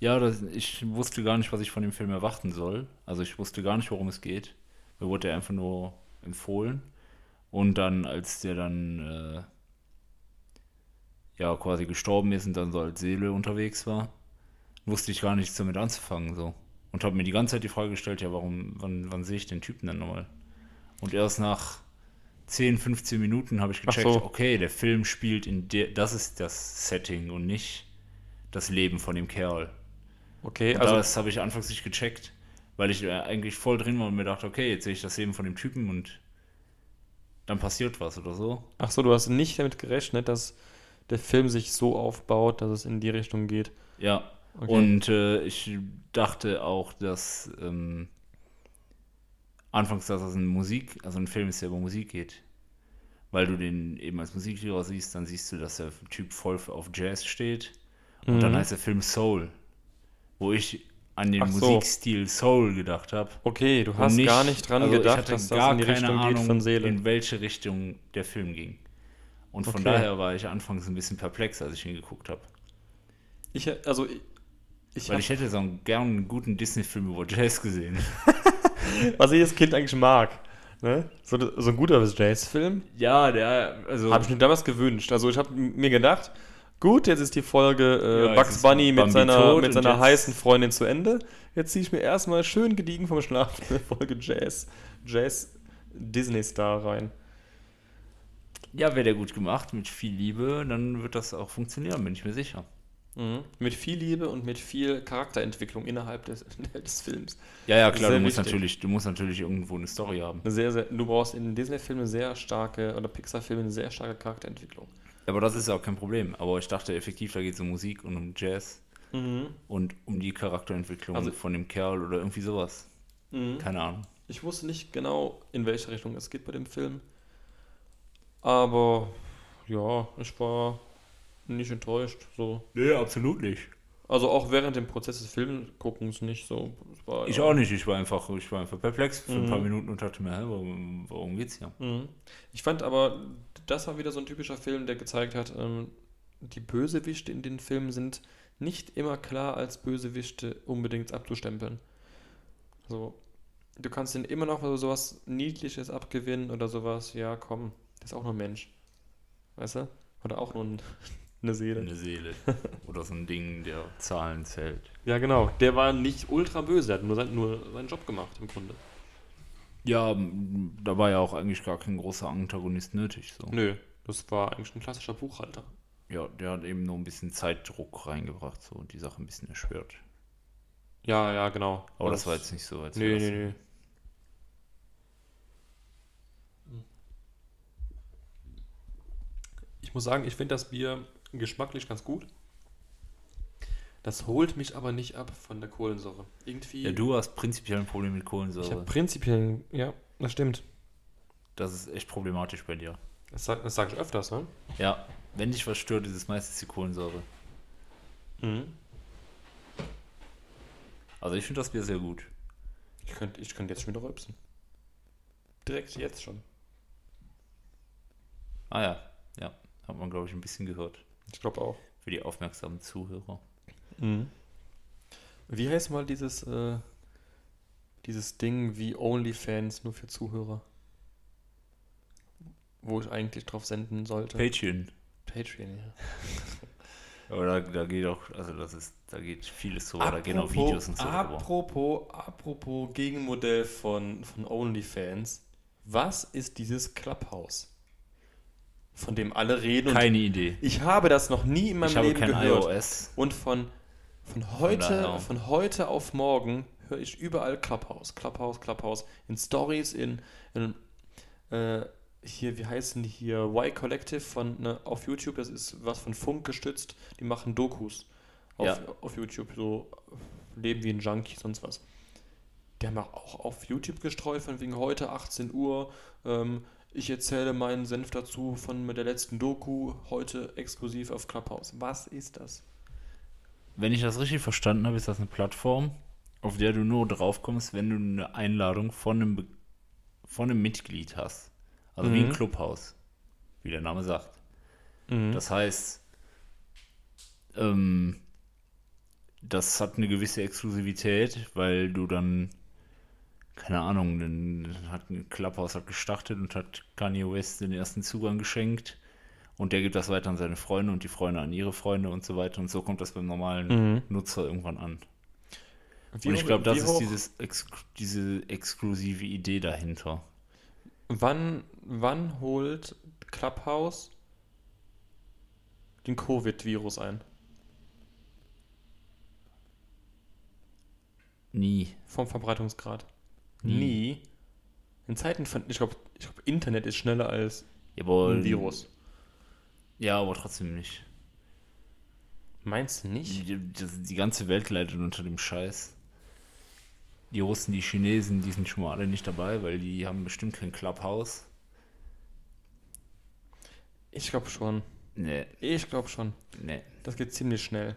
Ja, das, ich wusste gar nicht, was ich von dem Film erwarten soll. Also ich wusste gar nicht, worum es geht. Mir wurde er einfach nur empfohlen. Und dann, als der dann äh, ja quasi gestorben ist und dann so als Seele unterwegs war, wusste ich gar nichts damit anzufangen. So. Und habe mir die ganze Zeit die Frage gestellt, ja, warum, wann, wann sehe ich den Typen denn nochmal? Und erst nach 10, 15 Minuten habe ich gecheckt, so. okay, der Film spielt in der, das ist das Setting und nicht das Leben von dem Kerl. Okay, Und also das habe ich anfangs nicht gecheckt, weil ich äh, eigentlich voll drin war und mir dachte, okay, jetzt sehe ich das Leben von dem Typen und dann passiert was oder so. ach so, du hast nicht damit gerechnet, dass der Film sich so aufbaut, dass es in die Richtung geht. Ja. Okay. Und äh, ich dachte auch, dass ähm, anfangs, dass das ein Musik, also ein Film ist, der über Musik geht. Weil du den eben als Musiklehrer siehst, dann siehst du, dass der Typ voll auf Jazz steht. Und dann Mhm. heißt der Film Soul. Wo ich an den Ach so. Musikstil Soul gedacht habe. Okay, du hast nicht- gar nicht dran also gedacht, dass das in die keine Richtung Ahnung, geht von Seele. in welche Richtung der Film ging. Und von Okay. daher war ich anfangs ein bisschen perplex, als ich ihn geguckt habe. Ich, also, ich, ich Weil ich hätte so einen, gern einen guten Disney-Film über Jazz gesehen. was ich als Kind eigentlich mag. Ne? So, so ein guter Jazz-Film Ja, der, also. habe ich mir damals gewünscht. Also ich habe mir gedacht, gut, jetzt ist die Folge äh, Ja, Bugs Bunny mit Bambi seiner, mit seiner heißen Freundin zu Ende. Jetzt ziehe ich mir erstmal schön gediegen vom Schlafen eine Folge Jazz, Jazz Disney-Star rein. ja, wäre der gut gemacht, mit viel Liebe, dann wird das auch funktionieren, bin ich mir sicher. Mhm. Mit viel Liebe und mit viel Charakterentwicklung innerhalb des, des Films. Ja, ja, klar, du musst, wichtig. natürlich, du musst natürlich irgendwo eine Story haben. Eine sehr, sehr, du brauchst in Disney-Filmen sehr starke, oder Pixar-Filmen eine sehr starke Charakterentwicklung. Aber das ist ja auch kein Problem. Aber ich dachte effektiv, da geht es um Musik und um Jazz und um die Charakterentwicklung Also- von dem Kerl oder irgendwie sowas. Mhm. Keine Ahnung. Ich wusste nicht genau, in welche Richtung es geht bei dem Film. Aber ja, ich war nicht enttäuscht. So. Nee, absolut nicht. Also auch während dem Prozess des Filmguckens nicht so. War, Ich auch nicht, ich war einfach, ich war einfach perplex für ein Mhm. paar Minuten und dachte mir, hä, warum, warum geht's hier? Mhm. Ich fand aber, das war wieder so ein typischer Film, der gezeigt hat, ähm, die Bösewichte in den Filmen sind nicht immer klar als Bösewichte unbedingt abzustempeln. So, du kannst den immer noch so sowas Niedliches abgewinnen oder sowas, ja komm, das ist auch nur ein Mensch. Weißt du? Oder auch nur ein, eine Seele. Eine Seele. Oder so ein Ding, der Zahlen zählt. Ja, genau. Der war nicht ultra böse, der hat nur, sein, nur seinen Job gemacht im Grunde. Ja, da war ja auch eigentlich gar kein großer Antagonist nötig. So. Nö, das war eigentlich ein klassischer Buchhalter. Ja, der hat eben nur ein bisschen Zeitdruck reingebracht so, und die Sache ein bisschen erschwert. Ja, ja, genau. Aber das war jetzt nicht so. Als das- nee, nee. Ich muss sagen, ich finde das Bier geschmacklich ganz gut. Das holt mich aber nicht ab von der Kohlensäure. Irgendwie. Ja, du hast prinzipiell ein Problem mit ich Kohlensäure. habe prinzipiell. Ja, das stimmt. Das ist echt problematisch bei dir. Das, das sage ich öfters, ne? Ja, wenn dich was stört, ist es meistens die Kohlensäure. Mhm. Also ich finde das Bier sehr gut. Ich könnte ich könnt jetzt schon wieder rülpsen. Direkt jetzt schon. Ah ja, ja, hat man glaube ich ein bisschen gehört. Ich glaube auch. Für die aufmerksamen Zuhörer. Mhm. Wie heißt mal dieses, äh, dieses Ding wie OnlyFans nur für Zuhörer? Wo ich eigentlich drauf senden sollte. Patreon. Patreon, ja. Aber da, da geht auch, also das ist, da geht vieles so, da gehen auch Videos und so. apropos, apropos Gegenmodell von, von OnlyFans. Was ist dieses Clubhouse? Von dem alle reden. und Keine Idee. ich habe das noch nie in meinem Ich habe Leben kein gehört. iOS. Und von, von, heute, von heute auf morgen höre ich überall Clubhouse, Clubhouse, Clubhouse. In Stories, in, in äh, hier, wie heißen die hier? Y Collective von, ne, auf YouTube, das ist was von Funk gestützt. Die machen Dokus auf, Ja. auf YouTube, so Leben wie ein Junkie, sonst was. Die haben auch auf YouTube gestreut, von wegen heute 18 Uhr. Ähm, ich erzähle meinen Senf dazu von der letzten Doku, heute exklusiv auf Clubhouse. Was ist das? Wenn ich das richtig verstanden habe, ist das eine Plattform, auf der du nur draufkommst, wenn du eine Einladung von einem, Be von einem Mitglied hast. Also wie ein Mhm. Clubhaus, wie der Name sagt. Mhm. Das heißt, ähm, das hat eine gewisse Exklusivität, weil du dann, keine Ahnung, dann hat ein Clubhouse hat gestartet und hat Kanye West den ersten Zugang geschenkt und der gibt das weiter an seine Freunde und die Freunde an ihre Freunde und so weiter und so kommt das beim normalen Mhm. Nutzer irgendwann an. Wie und ich glaube, das ist dieses Ex diese exklusive Idee dahinter. Wann, wann holt Clubhouse den Covid-Virus ein? Nie. Vom Verbreitungsgrad? Nie. In Zeiten von, ich glaube, ich glaub, Internet ist schneller als Ja, aber, ein Virus. Ja, aber trotzdem nicht. Meinst du nicht? Die, die, die ganze Welt leidet unter dem Scheiß. Die Russen, die Chinesen, die sind schon mal alle nicht dabei, weil die haben bestimmt kein Clubhouse. Ich glaube schon. Nee, Ich glaube schon. nee. Das geht ziemlich schnell.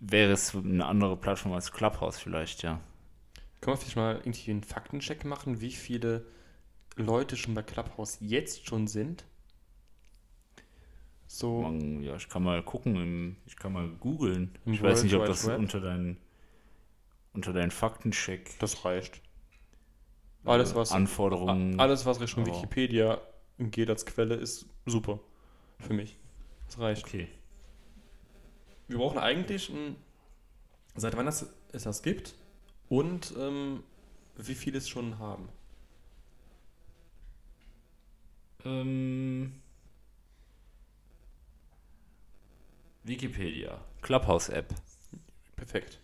Wäre es eine andere Plattform als Clubhouse vielleicht, ja. Können wir vielleicht mal irgendwie einen Faktencheck machen, wie viele Leute schon bei Clubhouse jetzt schon sind? So, Man, ja, ich kann mal gucken, im, ich kann mal googeln. Ich weiß World nicht, ob Wide das Web? unter deinen unter deinen Faktencheck das reicht. Alles, äh, was, Anforderungen. alles, was Richtung aber- Wikipedia geht als Quelle, ist super. Für mich. Das reicht. Okay. Wir brauchen eigentlich ein, seit wann das, es das gibt und ähm, wie viele es schon haben. Ähm, Wikipedia. Clubhouse-App. Perfekt.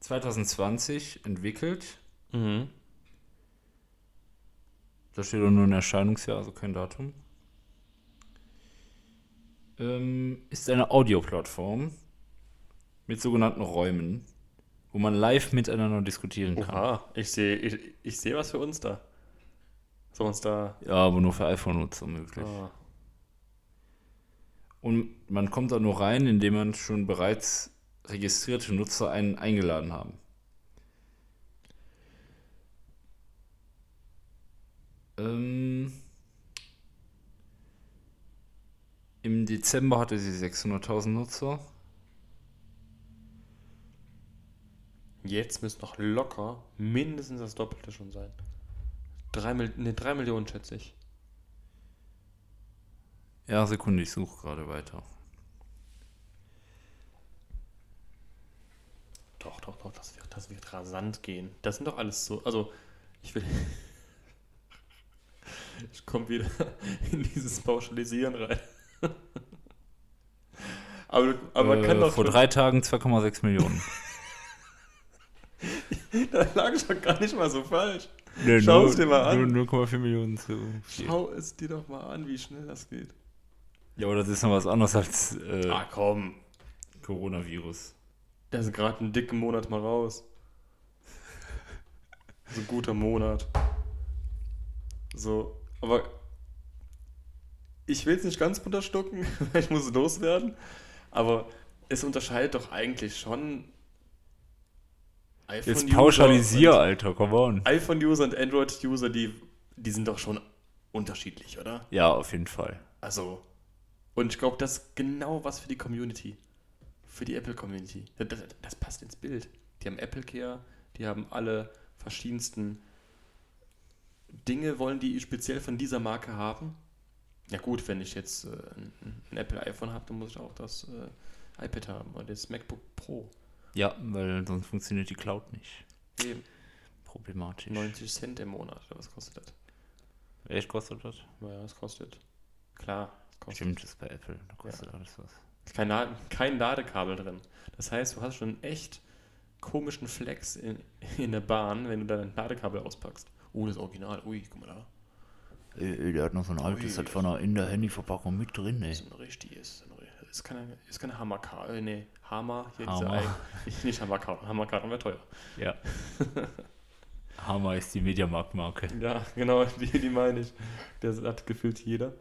2020 entwickelt. Mhm. Da steht auch nur ein Erscheinungsjahr, also kein Datum. Ähm, ist eine Audioplattform mit sogenannten Räumen. Wo man live miteinander diskutieren kann. Oha, ich sehe ich, ich seh was für uns da. So uns da. Ja, aber nur für iPhone-Nutzer möglich. Ah. Und man kommt da nur rein, indem man schon bereits registrierte Nutzer einen eingeladen haben. Ähm, Im Dezember hatte sie 600.000 Nutzer. Jetzt müsste noch locker mindestens das Doppelte schon sein. Drei, Mil nee, drei Millionen schätze ich. Ja, Sekunde, ich suche gerade weiter. Doch, doch, doch, das wird, das wird rasant gehen. Das sind doch alles so. Also, ich will. ich komme wieder in dieses Pauschalisieren rein. aber, aber man kann äh, doch. vor drei Tagen 2,6 Millionen. Da lag ich doch gar nicht mal so falsch. Nee, Schau nur- es dir mal an. Nur 0,4 Millionen zu viel. Schau es dir doch mal an, wie schnell das geht. Ja, aber das ist noch was anderes als äh, Ah, komm. Coronavirus. Der ist gerade einen dicken Monat mal raus. So ein guter Monat. So, aber ich will es nicht ganz runterstucken, weil ich muss es loswerden. Aber es unterscheidet doch eigentlich schon Jetzt pauschalisier, Alter, come on. iPhone-User und Android-User, die, die sind doch schon unterschiedlich, oder? Ja, auf jeden Fall. Also, und ich glaube, das ist genau was für die Community. Für die Apple-Community. Das, das, das passt ins Bild. Die haben Apple Care, die haben alle verschiedensten Dinge, wollen die speziell von dieser Marke haben. Ja gut, wenn ich jetzt äh, ein, ein Apple iPhone habe, dann muss ich auch das äh, iPad haben oder das MacBook Pro. Ja, weil sonst funktioniert die Cloud nicht. Eben Problematisch. 90 Cent im Monat, was kostet das? Echt kostet das? Naja, das kostet. Klar, das kostet. Stimmt, das ist bei Apple. Da kostet alles was. Kein, La- kein Ladekabel drin. Das heißt, du hast schon einen echt komischen Flex in, in der Bahn, wenn du dein Ladekabel auspackst. Oh, das Original. Ui, guck mal da. Ey, der hat noch so ein altes, Ui. das war noch in der Handyverpackung mit drin, Das ey. ist ein richtiges. Ist keine, ist keine Hammerkabel. Äh, nee, Hammer. Hier Hammer. diese Ei- Nicht Hammerkarten. Hammerkarten wäre teuer. Ja. Hammer ist die Mediamarkt-Marke. Ja, genau, die, die meine ich. Das hat gefühlt jeder.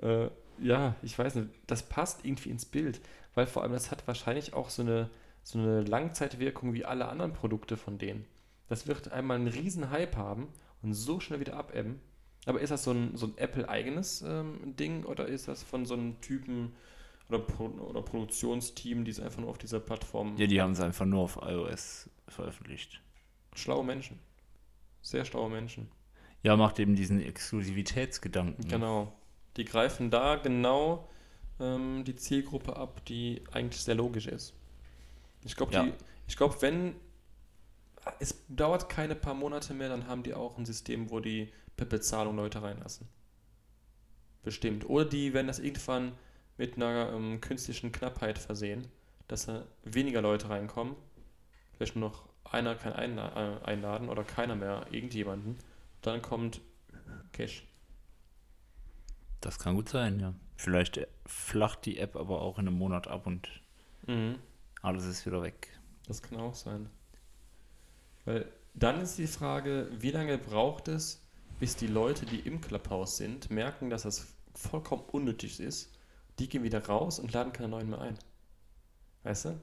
Äh, ja, ich weiß nicht, das passt irgendwie ins Bild, weil vor allem das hat wahrscheinlich auch so eine, so eine Langzeitwirkung wie alle anderen Produkte von denen. Das wird einmal einen riesen Hype haben und so schnell wieder abebben. Aber ist das so ein, so ein Apple-eigenes ähm, Ding oder ist das von so einem Typen oder, Pro oder Produktionsteam, die es einfach nur auf dieser Plattform Ja, die haben es einfach nur auf iOS veröffentlicht. schlaue Menschen. Sehr schlaue Menschen. Ja, macht eben diesen Exklusivitätsgedanken. Genau. Die greifen da genau ähm, die Zielgruppe ab, die eigentlich sehr logisch ist. Ich glaube, Ja. ich glaube, wenn es dauert keine paar Monate mehr, dann haben die auch ein System, wo die per Bezahlung Leute reinlassen. Bestimmt. Oder die werden das irgendwann mit einer ähm, künstlichen Knappheit versehen, dass da weniger Leute reinkommen. Vielleicht nur noch einer kann einla äh, einladen oder keiner mehr, irgendjemanden. Dann kommt Cash. Das kann gut sein, ja. Vielleicht äh, flacht die App aber auch in einem Monat ab und Mhm. alles ist wieder weg. Das kann auch sein. Weil dann ist die Frage, wie lange braucht es, bis die Leute, die im Clubhouse sind, merken, dass das vollkommen unnötig ist. Die gehen wieder raus und laden keine neuen mehr ein. Weißt du?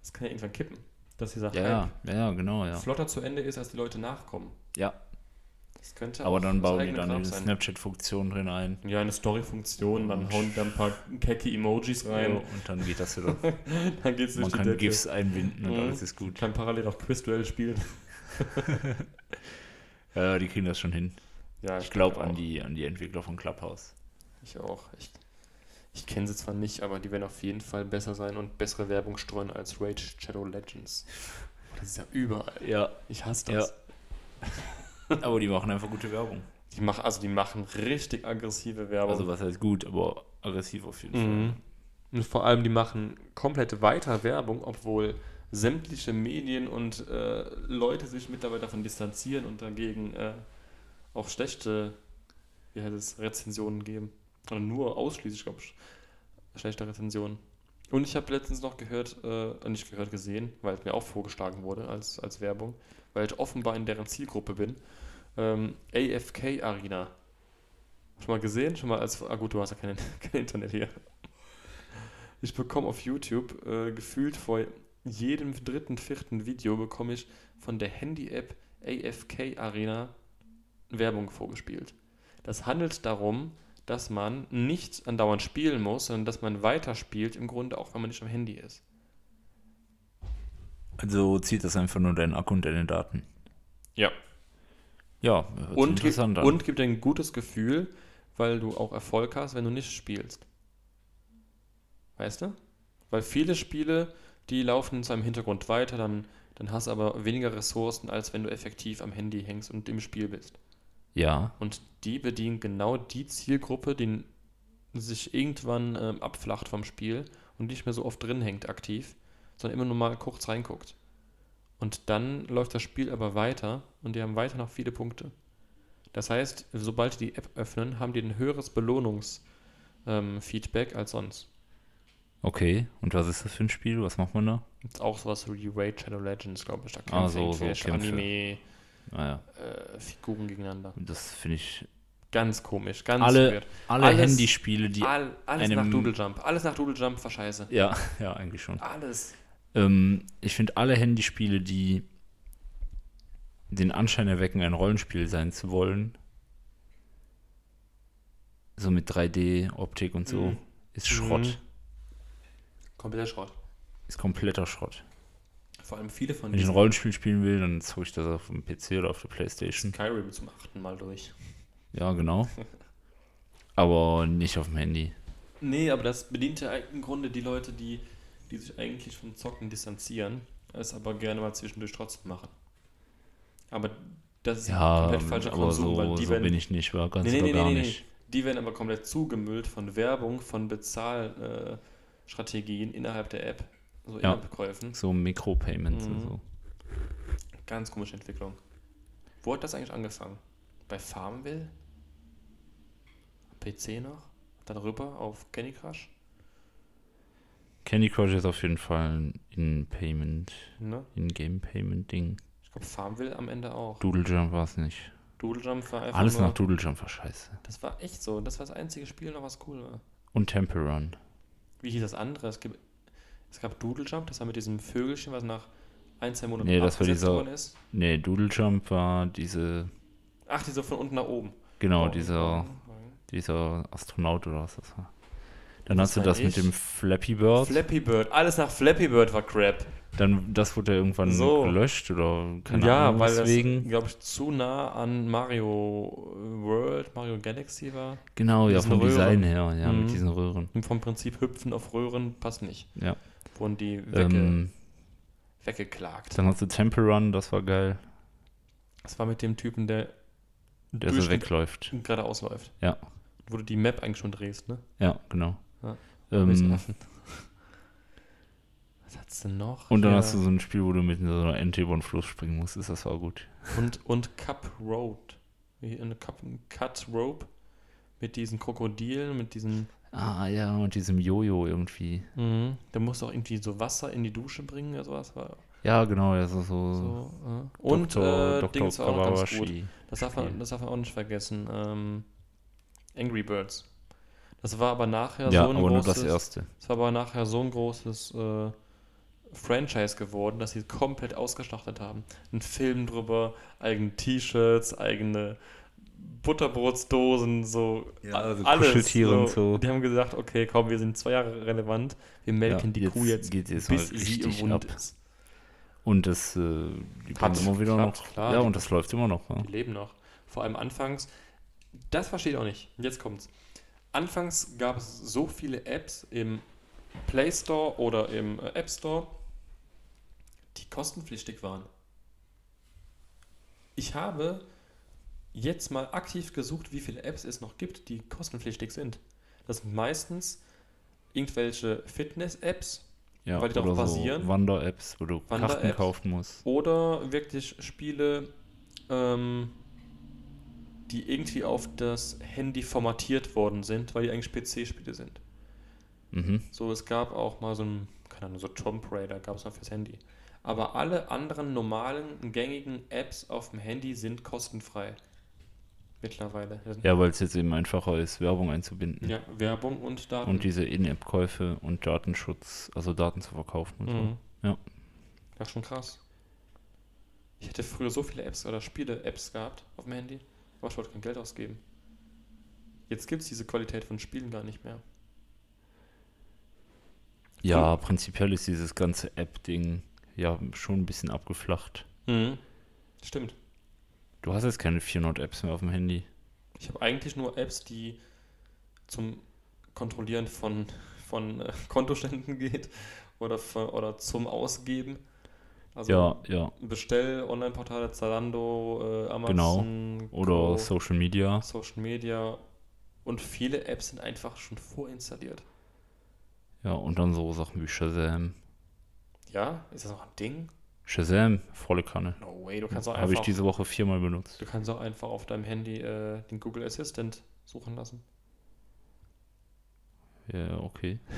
Das kann ja irgendwann kippen. Dass dieser Ja, ja, ja, ja, genau, ja. flotter zu Ende ist, als die Leute nachkommen. Ja, Das könnte aber dann bauen die dann Grab eine. Snapchat-Funktion drin ein. Ja, eine Story-Funktion, dann hauen da ein paar kecke Emojis rein. Ja, und dann geht das wieder. Dann geht's Man die kann Decke. GIFs einbinden und Mhm. alles ist gut. Kann parallel auch Quizduell spielen. Ja, die kriegen das schon hin. Ja, Ich glaube denke an auch. die, an die Entwickler von Clubhouse. Ich auch. Ich, ich kenne sie zwar nicht, aber die werden auf jeden Fall besser sein und bessere Werbung streuen als Rage Shadow Legends. Das ist ja überall. Ja, Ich hasse das. aber die machen einfach gute Werbung. Die machen, also die machen richtig aggressive Werbung. Also was heißt gut, aber aggressiv auf jeden Mhm. Fall. Und vor allem, die machen komplett weiter Werbung, obwohl sämtliche Medien und äh, Leute sich mittlerweile davon distanzieren und dagegen äh, auch schlechte wie heißt es, Rezensionen geben. Oder nur ausschließlich, glaube ich, schlechte Rezensionen. Und ich habe letztens noch gehört, äh, nicht gehört, gesehen, weil es mir auch vorgeschlagen wurde als, als Werbung, weil ich offenbar in deren Zielgruppe bin. Ähm, AFK Arena. Schon mal gesehen? Schon mal als. Ah, gut, du hast ja kein, kein Internet hier. Ich bekomme auf YouTube äh, gefühlt vor jedem dritten, vierten Video bekomme ich von der Handy-App AFK Arena Werbung vorgespielt. Das handelt darum, dass man nicht andauernd spielen muss, sondern dass man weiterspielt, im Grunde auch, wenn man nicht am Handy ist. Also zieht das einfach nur deinen Akku und deine Daten. Ja. Ja, Und, gibt, und gibt ein gutes Gefühl, weil du auch Erfolg hast, wenn du nicht spielst. Weißt du? Weil viele Spiele, die laufen zwar im Hintergrund weiter, dann, dann hast du aber weniger Ressourcen, als wenn du effektiv am Handy hängst und im Spiel bist. Ja, Und die bedienen genau die Zielgruppe, die sich irgendwann ähm, abflacht vom Spiel und nicht mehr so oft drin hängt aktiv, sondern immer nur mal kurz reinguckt. Und dann läuft das Spiel aber weiter und die haben weiter noch viele Punkte. Das heißt, sobald die die App öffnen, haben die ein höheres Belohnungsfeedback als sonst. okay. Und was ist das für ein Spiel? Was macht man da? Gibt's auch sowas wie Raid Shadow Legends, glaube ich. Da Ah, kämpfen so- so irgendwelche Kämpfe. Anime-Figuren Naja, gegeneinander. das finde ich. Ganz komisch, ganz Alle, weird. alle Alles- Handyspiele, die. All, alles einem- nach Doodle Jump. Alles nach Doodle Jump war scheiße. Ja, ja, eigentlich schon. Alles. Ähm, ich finde alle Handyspiele, die den Anschein erwecken, ein Rollenspiel sein zu wollen, so mit 3D-Optik und so, Mhm. ist Schrott. Mhm. Kompletter Schrott. Ist kompletter Schrott. Vor allem viele von Wenn ich ein Rollenspiel spielen will, dann zocke ich das auf dem PC oder auf der Playstation. Skyrim zum achten Mal durch. Ja, genau. Aber nicht auf dem Handy. Nee, aber das bedient ja im Grunde die Leute, die, die sich eigentlich vom Zocken distanzieren, es aber gerne mal zwischendurch trotzdem machen. Aber das ist Ja, komplett falscher aber Konsum, so, weil die so werden, bin ich nicht, war ganz nee, nee, nee, gar nee, nee. nicht. Die werden aber komplett zugemüllt von Werbung, von Bezahlstrategien innerhalb der App. So Ja. In-App-Käufen. So Mikropayments und Mhm. so. Ganz komische Entwicklung. Wo hat das eigentlich angefangen? Bei Farmville? PC noch? Darüber auf Candy Crush? Candy Crush ist auf jeden Fall ein In-Payment, Ne? In-Game-Payment-Ding. Ich glaube Farmville am Ende auch. Doodle Jump war es nicht. Doodle Jump war einfach Alles nur, nach Doodle Jump war scheiße. Das war echt so. Das war das einzige Spiel noch, was cool war. Und Temple Run. Wie hieß das andere? Es, gibt, es gab Doodle Jump, das war mit diesem Vögelchen, was nach ein, zwei Monaten Nee, das war dieser- worden ist. Nee, Doodle Jump war diese, Ach, die so von unten nach oben. genau, Oh, dieser, oh, dieser Astronaut oder was das war. Dann Das hast du das ich. mit dem Flappy. Bird. Flappy Bird. Alles nach Flappy Bird war Crap. Dann, das wurde ja irgendwann So. gelöscht oder keine ja, Ahnung weil weswegen. das, glaube ich, zu nah an Mario World, Mario Galaxy war. Genau, ja, vom Design Röhren. her, ja, Mhm. mit diesen Röhren. Und vom Prinzip Hüpfen auf Röhren passt nicht. Ja. Wurden die wegge Ähm, weggeklagt. dann hast du Temple Run, das war geil, Das war mit dem Typen, der, der so wegläuft. geradeaus läuft. Ja. Wo du die Map eigentlich schon drehst, ne? Ja, genau. Ja. Ähm. Was hat's denn noch? und dann Hier- hast du so ein Spiel, wo du mit so einer Ente über den Fluss springen musstest, das war gut. Und, und Cup Road. Eine Cup, Cut Rope. Mit diesen Krokodilen, mit diesen. Ah ja, und diesem Jojo irgendwie. Mhm. Da musst du auch irgendwie so Wasser in die Dusche bringen oder sowas. War Ja, genau, das ist so. so, äh. Und Dr. äh, Dr. Dings war auch noch ganz gut. Das darf, man, das darf man auch nicht vergessen. Ähm, Angry Birds. Das war aber nachher Ja, so ein großes. das erste. Das war aber nachher so ein großes äh, Franchise geworden, dass sie komplett ausgeschlachtet haben. Ein Film drüber, eigene T-Shirts, eigene Butterbrotsdosen, so Ja, a- so alles. Und so. Die haben gesagt, okay, komm, wir sind zwei Jahre relevant, wir melken Ja, die jetzt Kuh jetzt, geht's jetzt bis mal sie im Mund ab. ist. Und das, äh, die Hat immer wieder geklappt, noch. klar. ja, und das läuft immer noch. Ja. Die leben noch. Vor allem anfangs, das verstehe ich auch nicht. Jetzt kommt's. Anfangs gab es so viele Apps im Play Store oder im äh, App Store, die kostenpflichtig waren. Ich habe jetzt mal aktiv gesucht, wie viele Apps es noch gibt, die kostenpflichtig sind. Das sind meistens irgendwelche Fitness-Apps Ja, Weil die darauf oder so basieren. Wander-Apps, wo du Karten Wander-Apps. kaufen musst. oder wirklich Spiele, ähm, die irgendwie auf das Handy formatiert worden sind, weil die eigentlich PC-Spiele sind. Mhm. So, es gab auch mal so ein, keine Ahnung, so Tomb Raider gab es mal fürs Handy. Aber alle anderen normalen, gängigen Apps auf dem Handy sind kostenfrei. Mittlerweile. Ja, weil es jetzt eben einfacher ist, Werbung einzubinden. Ja, Werbung und Daten. Und diese In-App-Käufe und Datenschutz, also Daten zu verkaufen und Mhm. so. Ja. Das ist schon krass. Ich hätte früher so viele Apps oder Spiele-Apps gehabt auf dem Handy, aber ich wollte kein Geld ausgeben. Jetzt gibt es diese Qualität von Spielen gar nicht mehr. Ja, prinzipiell ist dieses ganze App-Ding ja schon ein bisschen abgeflacht. Mhm. Stimmt. Du hast jetzt keine 400 Apps mehr auf dem Handy. Ich habe eigentlich nur Apps, die zum Kontrollieren von, von äh, Kontoständen geht oder, von, oder zum Ausgeben. Also ja, ja. Bestell, Online-Portale, Zalando, äh, Genau. Amazon, Oder Co, Social Media. Social Media. Und viele Apps sind einfach schon vorinstalliert. Ja, und dann so Sachen wie Shazam. Ja, ist das noch ein Ding? Shazam, volle Kanne. No way, du kannst auch Habe ich einfach, diese Woche viermal benutzt. du kannst auch einfach auf deinem Handy äh, den Google Assistant suchen lassen. Ja, okay.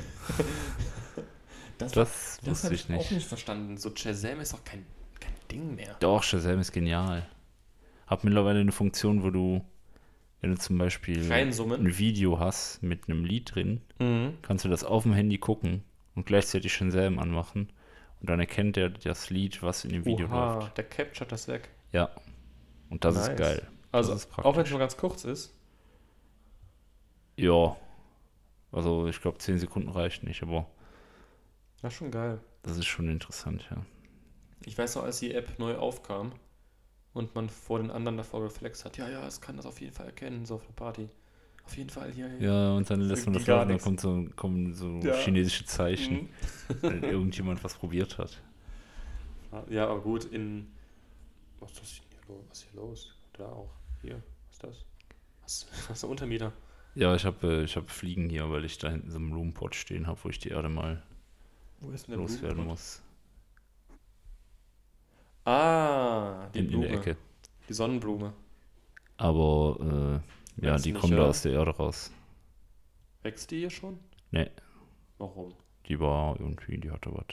Das, Das das habe ich ich auch nicht. nicht verstanden. So Shazam ist doch kein, kein Ding mehr. Doch, Shazam ist genial. Hab mittlerweile eine Funktion, wo du, wenn du zum Beispiel ein Video hast mit einem Lied drin, Mhm. kannst du das auf dem Handy gucken und gleichzeitig Shazam anmachen. Und dann erkennt er das Lied, was in dem Video Oha, läuft. der captured das weg. Ja. Und das Nice. ist geil. Also, ist auch wenn es nur ganz kurz ist. Ja. Also ich glaube 10 Sekunden reicht nicht, aber Das ist schon geil. das ist schon interessant, ja. Ich weiß noch, als die App neu aufkam und man vor den anderen davor geflext hat, ja, ja, es kann das auf jeden Fall erkennen, so auf der Party. Auf jeden Fall hier. Ja, und dann lässt man das laufen, dann kommt so, kommen so Ja. chinesische Zeichen, Mhm. wenn irgendjemand was probiert hat. Ja, aber gut, in. Was ist hier los? Was ist hier los? Da auch. Hier. Was ist das? Was, was ist der Untermieter? Ja, ich habe äh, ich hab Fliegen hier, weil ich da hinten so einen Blumenpott stehen habe, wo ich die Erde mal loswerden Blumenpott? muss. Ah, die In, in Blume. der Ecke. Die Sonnenblume. Aber äh, ja, die nicht, kommen ja? da aus der Erde raus. Wächst die hier schon? Nee. Warum? Die war irgendwie, die hatte was.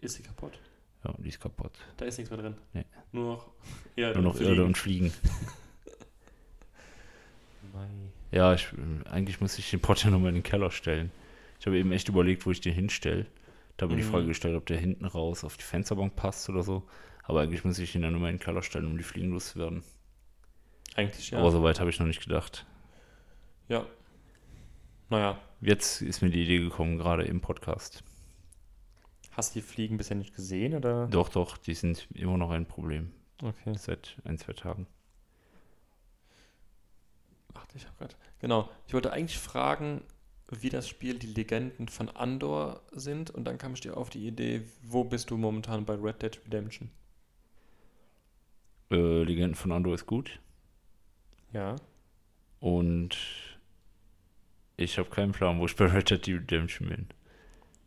Ist sie kaputt? Ja, die ist kaputt. Da ist nichts mehr drin. Nee. Nur noch Erde. Nur noch. Erde und Fliegen. Ja, ich, eigentlich muss ich den Pott ja nochmal in den Keller stellen. Ich habe eben echt überlegt, wo ich den hinstelle. Da habe ich die Mhm. Frage gestellt, ob der hinten raus auf die Fensterbank passt oder so. Aber eigentlich muss ich ihn dann nochmal in den Keller stellen, um die Fliegen loszuwerden. Eigentlich ja. Aber so weit habe ich noch nicht gedacht. Ja. Naja, Jetzt ist mir die Idee gekommen, gerade im Podcast. hast du die Fliegen bisher nicht gesehen oder? Doch, doch, die sind immer noch ein Problem. Okay. Seit ein, zwei Tagen. Warte, ich habe gerade. Genau. Ich wollte eigentlich fragen, wie das Spiel die Legenden von Andor sind und dann kam ich dir auf die Idee, wo bist du momentan bei Red Dead Redemption? Äh, Legenden von Andor ist gut. Ja. Und ich habe keinen Plan, wo ich bei Red Dead Redemption bin.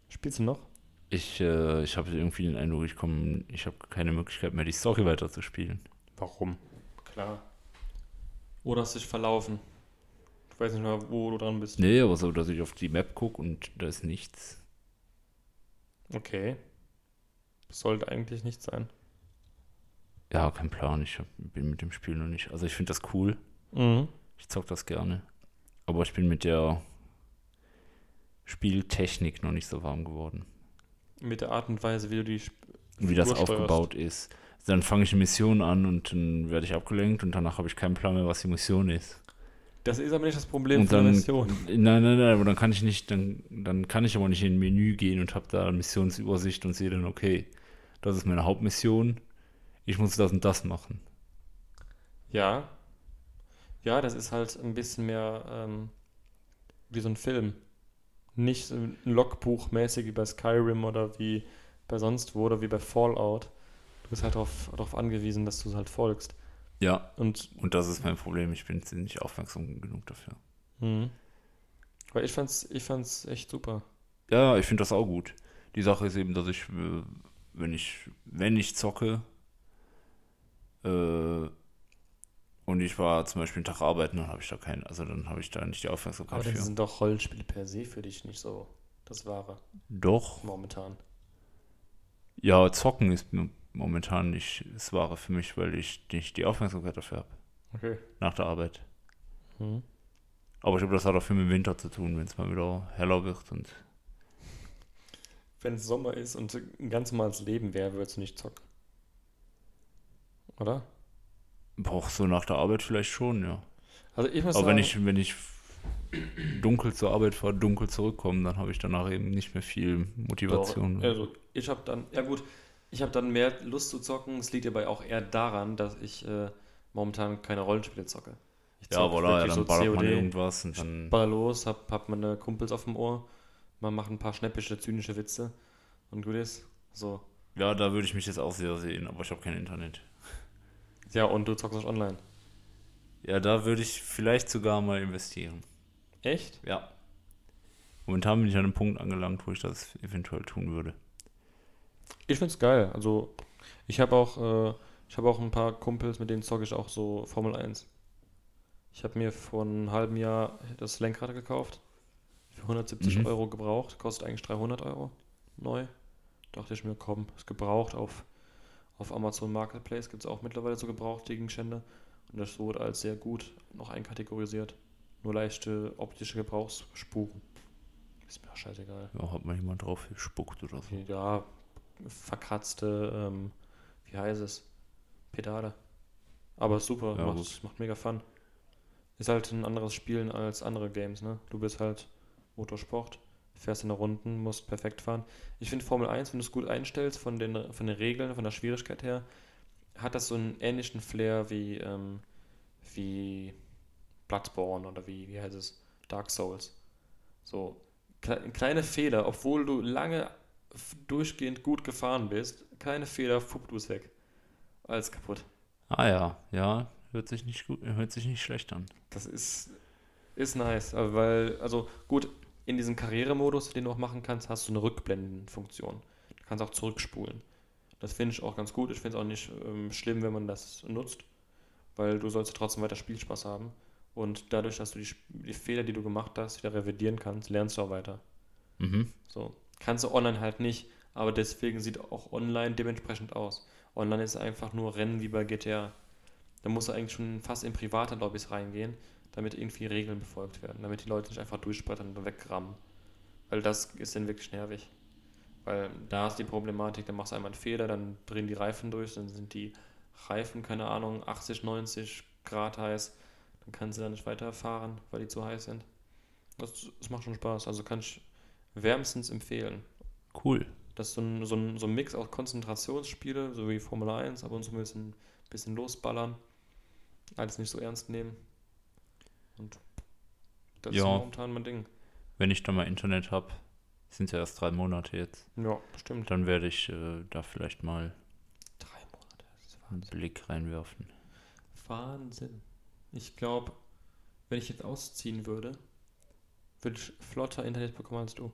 Spielst du noch? Ich, äh, ich habe irgendwie den Eindruck, ich komme, ich habe keine Möglichkeit mehr, die Story weiterzuspielen. Warum? Klar. Oder hast dich verlaufen? Du weißt nicht mehr, wo du dran bist. Nee, aber so, dass ich auf die Map gucke und da ist nichts. Okay. Sollte eigentlich nicht sein. Ja, kein Plan, ich hab, bin mit dem Spiel noch nicht. Also ich finde das cool, Mhm. ich zock das gerne. Aber ich bin mit der Spieltechnik noch nicht so warm geworden. Mit der Art und Weise, wie du die Sp Wie das steuerst. aufgebaut ist. Dann fange ich eine Mission an und dann werde ich abgelenkt und danach habe ich keinen Plan mehr, was die Mission ist. Das ist aber nicht das Problem Und von der dann, Mission. nein, nein, nein, aber dann kann ich nicht, dann, dann kann ich aber nicht in ein Menü gehen und habe da eine Missionsübersicht und sehe dann, okay, das ist meine Hauptmission, ich muss das und das machen. Ja. Ja, das ist halt ein bisschen mehr ähm, wie so ein Film. Nicht so ein Logbuch mäßig wie bei Skyrim oder wie bei sonst wo oder wie bei Fallout. Du bist halt darauf angewiesen, dass du halt folgst. Ja, Und und das ist mein Problem, ich bin nicht aufmerksam genug dafür. Mhm. Weil ich fand's, ich fand's echt super. Ja, ich finde das auch gut. Die Sache ist eben, dass ich, äh, wenn ich, wenn ich zocke, äh, und ich war zum Beispiel einen Tag arbeiten, dann habe ich da keinen, also dann habe ich da nicht die Aufmerksamkeit Aber das für. sind doch Rollenspiele per se für dich nicht so. Das Wahre. Doch. Momentan. Ja, zocken ist momentan nicht das Wahre für mich, weil ich nicht die Aufmerksamkeit dafür habe. Okay. Nach der Arbeit. Mhm. Aber ich glaube, das hat auch viel mit dem Winter zu tun, wenn es mal wieder heller wird und. Wenn es Sommer ist und ein ganz normales Leben wäre, würdest du nicht zocken. Oder? Boah, so nach der Arbeit vielleicht schon, ja. Also ich muss Aber wenn sagen, ich, wenn ich dunkel zur Arbeit fahre, dunkel zurückkomme, dann habe ich danach eben nicht mehr viel Motivation. Doch, also ich habe dann, ja gut, ich habe dann mehr Lust zu zocken. Es liegt aber auch eher daran, dass ich äh, momentan keine Rollenspiele zocke. Ich ja, zock voilà, ja, dann ballert man irgendwas und dann. baller los, hab, hab meine Kumpels auf dem Ohr, man macht ein paar schnäppische, zynische Witze und gut ist. So. Ja, da würde ich mich jetzt auch sehr sehen, aber ich habe kein Internet. Ja, und du zockst auch online. Ja, da würde ich vielleicht sogar mal investieren. Echt? Ja. Momentan bin ich an einem Punkt angelangt, wo ich das eventuell tun würde. Ich find's geil. Also, ich habe auch, äh, ich habe auch ein paar Kumpels, mit denen zocke ich auch so Formel 1. Ich habe mir vor einem halben Jahr das Lenkrad gekauft. Für 170 Mhm. Euro gebraucht. Kostet eigentlich 300 Euro. Neu. Dachte ich mir, komm, ist gebraucht. Auf, auf Amazon Marketplace gibt es auch mittlerweile so gebrauchte Gegenstände. Und das wurde als sehr gut noch einkategorisiert. Nur leichte optische Gebrauchsspuren. Ist mir auch scheißegal. Ja, hat mal jemand drauf gespuckt oder so. Ja, verkratzte, ähm, wie heißt es? Pedale. Aber super, Ja, macht, gut. macht mega Fun. Ist halt ein anderes Spielen als andere Games, ne? Du bist halt Motorsport, fährst in der Runden, musst perfekt fahren. Ich finde Formel 1, wenn du es gut einstellst, von den, von den Regeln, von der Schwierigkeit her, hat das so einen ähnlichen Flair wie, ähm, wie Bloodborne oder wie, wie heißt es? Dark Souls. So, kle kleine Fehler, obwohl du lange durchgehend gut gefahren bist, kleine Fehler, fupp, du es weg. Alles kaputt. Ah ja, ja, hört sich nicht gut, hört sich nicht schlecht an. Das ist, ist nice, weil, also gut, in diesem Karrieremodus, den du auch machen kannst, hast du eine Rückblendenfunktion. Du kannst auch zurückspulen. Das finde ich auch ganz gut. Ich finde es auch nicht ähm, schlimm, wenn man das nutzt, weil du sollst trotzdem weiter Spielspaß haben. Und dadurch, dass du die, die Fehler, die du gemacht hast, wieder revidieren kannst, lernst du auch weiter. Mhm. So. Kannst du online halt nicht, aber deswegen sieht auch online dementsprechend aus. Online ist einfach nur Rennen wie bei GTA. Da musst du eigentlich schon fast in private Lobbys reingehen, damit irgendwie Regeln befolgt werden, damit die Leute nicht einfach durchsprettern und wegrammen. Weil das ist dann wirklich nervig. Weil da ist die Problematik, dann machst du einmal einen Fehler, dann drehen die Reifen durch, dann sind die Reifen, keine Ahnung, 80, 90 Grad heiß, dann kannst du da nicht weiterfahren, weil die zu heiß sind. Das, das macht schon Spaß, also kann ich wärmstens empfehlen. Cool. Das ist so ein, so ein, so ein Mix aus Konzentrationsspiele, so wie Formel 1, aber uns ein bisschen, bisschen losballern. Alles nicht so ernst nehmen. Und das ist Ja. momentan mein Ding. Wenn ich da mal Internet habe, sind ja erst drei Monate jetzt, Ja, bestimmt. dann werde ich äh, da vielleicht mal Drei Monate. Das ist einen Blick reinwerfen. Wahnsinn. Ich glaube, wenn ich jetzt ausziehen würde, würde ich flotter Internet bekommen als du.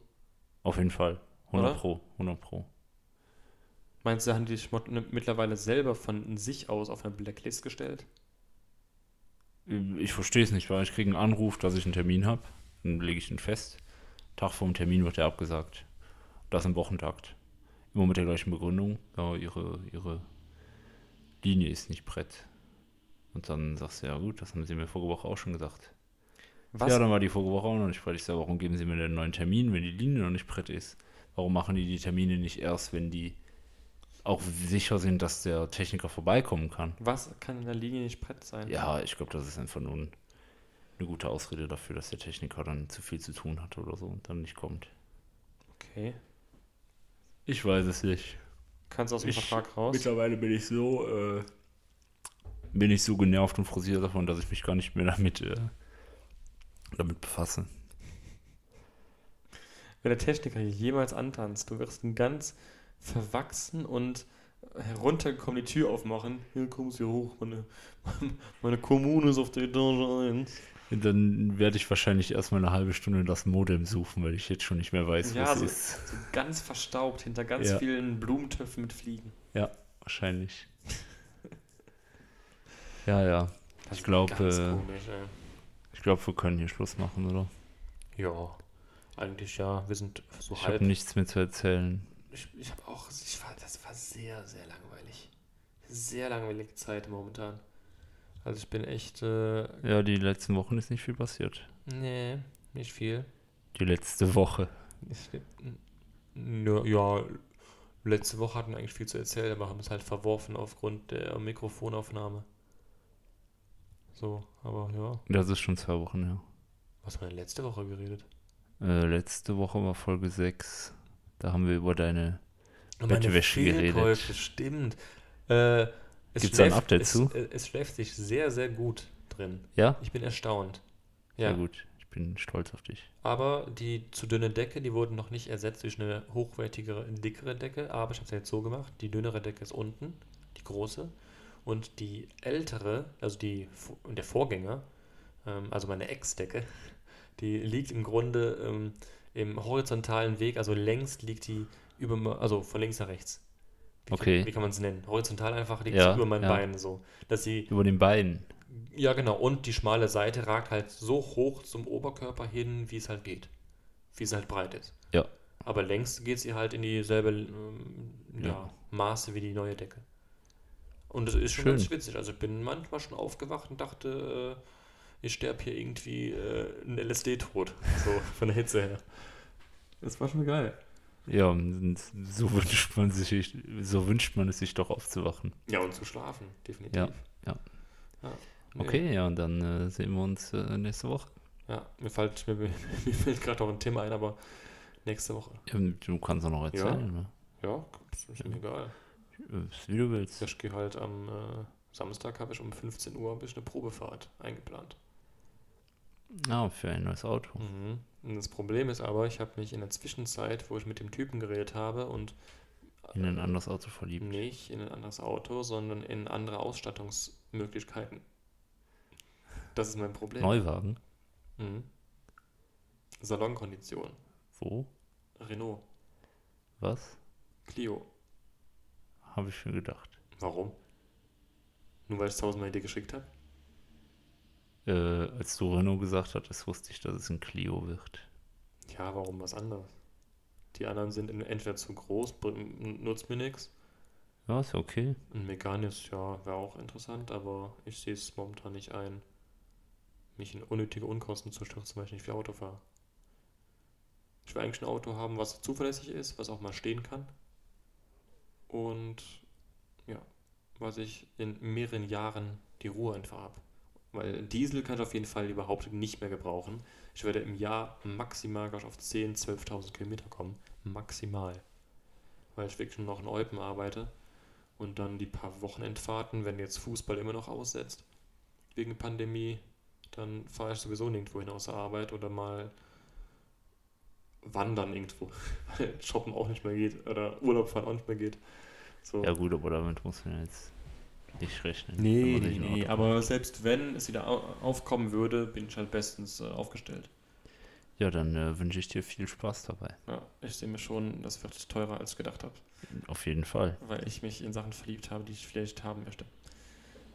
Auf jeden Fall. 100 Oder? Pro, 100 Pro. Meinst du, haben die sich mittlerweile selber von sich aus auf eine Blacklist gestellt? Ich verstehe es nicht, weil ich kriege einen Anruf, dass ich einen Termin habe. Dann lege ich ihn fest. Tag vor dem Termin wird er abgesagt. Das im Wochentakt. Immer mit der gleichen Begründung. Ja, ihre, ihre Linie ist nicht brett. Und dann sagst du, ja gut, das haben sie mir vorige Woche auch schon gesagt. Was? Ja, dann war die vorige Woche auch noch nicht brett. Ich sage, warum geben sie mir denn einen neuen Termin, wenn die Linie noch nicht brett ist? Warum machen die die Termine nicht erst, wenn die auch sicher sind, dass der Techniker vorbeikommen kann? Was kann in der Linie nicht brett sein? Ja, ich glaube, das ist einfach nur ein, eine gute Ausrede dafür, dass der Techniker dann zu viel zu tun hat oder so und dann nicht kommt. Okay. Ich weiß es nicht. Kannst du aus dem Ich- Vertrag raus? Mittlerweile bin ich so, äh, bin ich so genervt und frustriert davon, dass ich mich gar nicht mehr damit, äh, damit befasse. Wenn der Techniker jemals antanzt, du wirst ein ganz verwachsen und heruntergekommen die Tür aufmachen. Hier kommen sie hoch, meine, meine Kommune ist auf der Etage 1. Dann werde ich wahrscheinlich erstmal eine halbe Stunde das Modem suchen, weil ich jetzt schon nicht mehr weiß, Ja, was so- ist. So ganz verstaubt hinter ganz Ja. vielen Blumentöpfen mit Fliegen. Ja, wahrscheinlich. ja, ja. Ich glaube, äh, ich glaube, wir können hier Schluss machen, oder? Ja. Eigentlich ja, wir sind so Ich halb. habe nichts mehr zu erzählen. Ich, ich habe auch, ich war, das war sehr, sehr langweilig. Sehr langweilige Zeit momentan. Also ich bin echt, äh, Ja, die letzten Wochen ist nicht viel passiert. nee, nicht viel. Die letzte Woche. Ich, ja, ja, letzte Woche hatten wir eigentlich viel zu erzählen, aber haben es halt verworfen aufgrund der Mikrofonaufnahme. So, aber ja. Das ist schon zwei Wochen her. Was haben wir denn letzte Woche geredet? Äh, letzte Woche war Folge 6. Da haben wir über deine. Bettwäsche geredet. Stimmt. Äh, es Gibt's da ein Update es, zu? äh, Es schläft sich sehr, sehr gut drin. Ja? Ich bin erstaunt. Sehr Ja, gut. Ich bin stolz auf dich. aber die zu dünne Decke, die wurden noch nicht ersetzt durch eine hochwertigere, dickere Decke. Aber ich habe es jetzt so gemacht. Die dünnere Decke ist unten, die große. Und die ältere, also die, der Vorgänger, ähm, also meine Ex-Decke, die liegt im Grunde ähm, im horizontalen Weg, also längs liegt die über, also von links nach rechts. Wie Okay. Kann, wie kann man es nennen? Horizontal einfach liegt Ja, sie über mein ja. Bein so. Dass sie, Über den Beinen. ja genau, und die schmale Seite ragt halt so hoch zum Oberkörper hin, wie es halt geht. Wie es halt breit ist. Ja. Aber längs geht sie halt in dieselbe ähm, ja, Ja. Maße wie die neue Decke. Und es ist schon Schön. ganz witzig. Also ich bin manchmal schon aufgewacht und dachte, äh, ich sterbe hier irgendwie äh, ein LSD-Tod. So von der Hitze her. Das war schon geil. Ja, so wünscht man sich, so wünscht man es sich doch aufzuwachen. Ja, und zu schlafen, definitiv. Ja, ja. ja nee. Okay, ja, und dann äh, sehen wir uns äh, nächste Woche. Ja, mir fällt, mir, mir fällt gerade noch ein Thema ein, aber nächste Woche. Ja, du kannst auch noch erzählen, ne? Ja, das ist mir egal. Äh, Wie du willst. Ich gehe halt am äh, Samstag, habe ich um 15 Uhr ich eine Probefahrt eingeplant. Ah, für ein neues Auto. Mhm. Und das Problem ist aber, ich habe mich in der Zwischenzeit, wo ich mit dem Typen geredet habe und In ein anderes Auto verliebt. nicht in ein anderes Auto, sondern in andere Ausstattungsmöglichkeiten. Das ist mein Problem. Neuwagen? Mhm. Salonkondition. Wo? Renault. Was? Clio. Habe ich mir gedacht. Warum? Nur weil ich es tausendmal dir geschickt habe? Äh, als du Renault gesagt hattest, wusste ich, dass es ein Clio wird. Ja, warum was anderes? Die anderen sind in- entweder zu groß, nutzt mir nichts. Ja, ist ja okay. Ein Meganis, ja, wäre auch interessant, aber ich sehe es momentan nicht ein, mich in unnötige Unkosten zu stürzen, weil ich nicht viel Auto fahre. Ich will eigentlich ein Auto haben, was zuverlässig ist, was auch mal stehen kann. Und ja, was ich in mehreren Jahren die Ruhe einfach habe. Weil Diesel kann ich auf jeden Fall überhaupt nicht mehr gebrauchen. Ich werde im Jahr maximal ich, auf 10.000, 12.000 Kilometer kommen. Maximal. Weil ich wirklich noch in Eupen arbeite. Und dann die paar Wochenendfahrten, wenn jetzt Fußball immer noch aussetzt, wegen Pandemie, dann fahre ich sowieso nirgendwo hin außer Arbeit oder mal wandern irgendwo, weil shoppen auch nicht mehr geht oder Urlaub fahren auch nicht mehr geht. So. Ja gut, aber damit muss man jetzt nicht rechnen. Nee, nee, nee, aber selbst wenn es wieder au- aufkommen würde, bin ich halt bestens äh, aufgestellt. Ja, dann äh, wünsche ich dir viel Spaß dabei. Ja, ich sehe mir schon, das wird teurer als ich gedacht habe, Auf jeden Fall. weil ich mich in Sachen verliebt habe, die ich vielleicht haben möchte.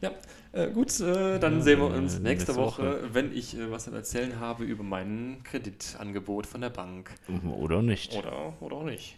Ja, äh, gut, äh, dann Ja, sehen wir uns äh, nächste nächste Woche, Woche. wenn ich äh, was zu erzählen habe über mein Kreditangebot von der Bank. Oder nicht. Oder, oder auch nicht.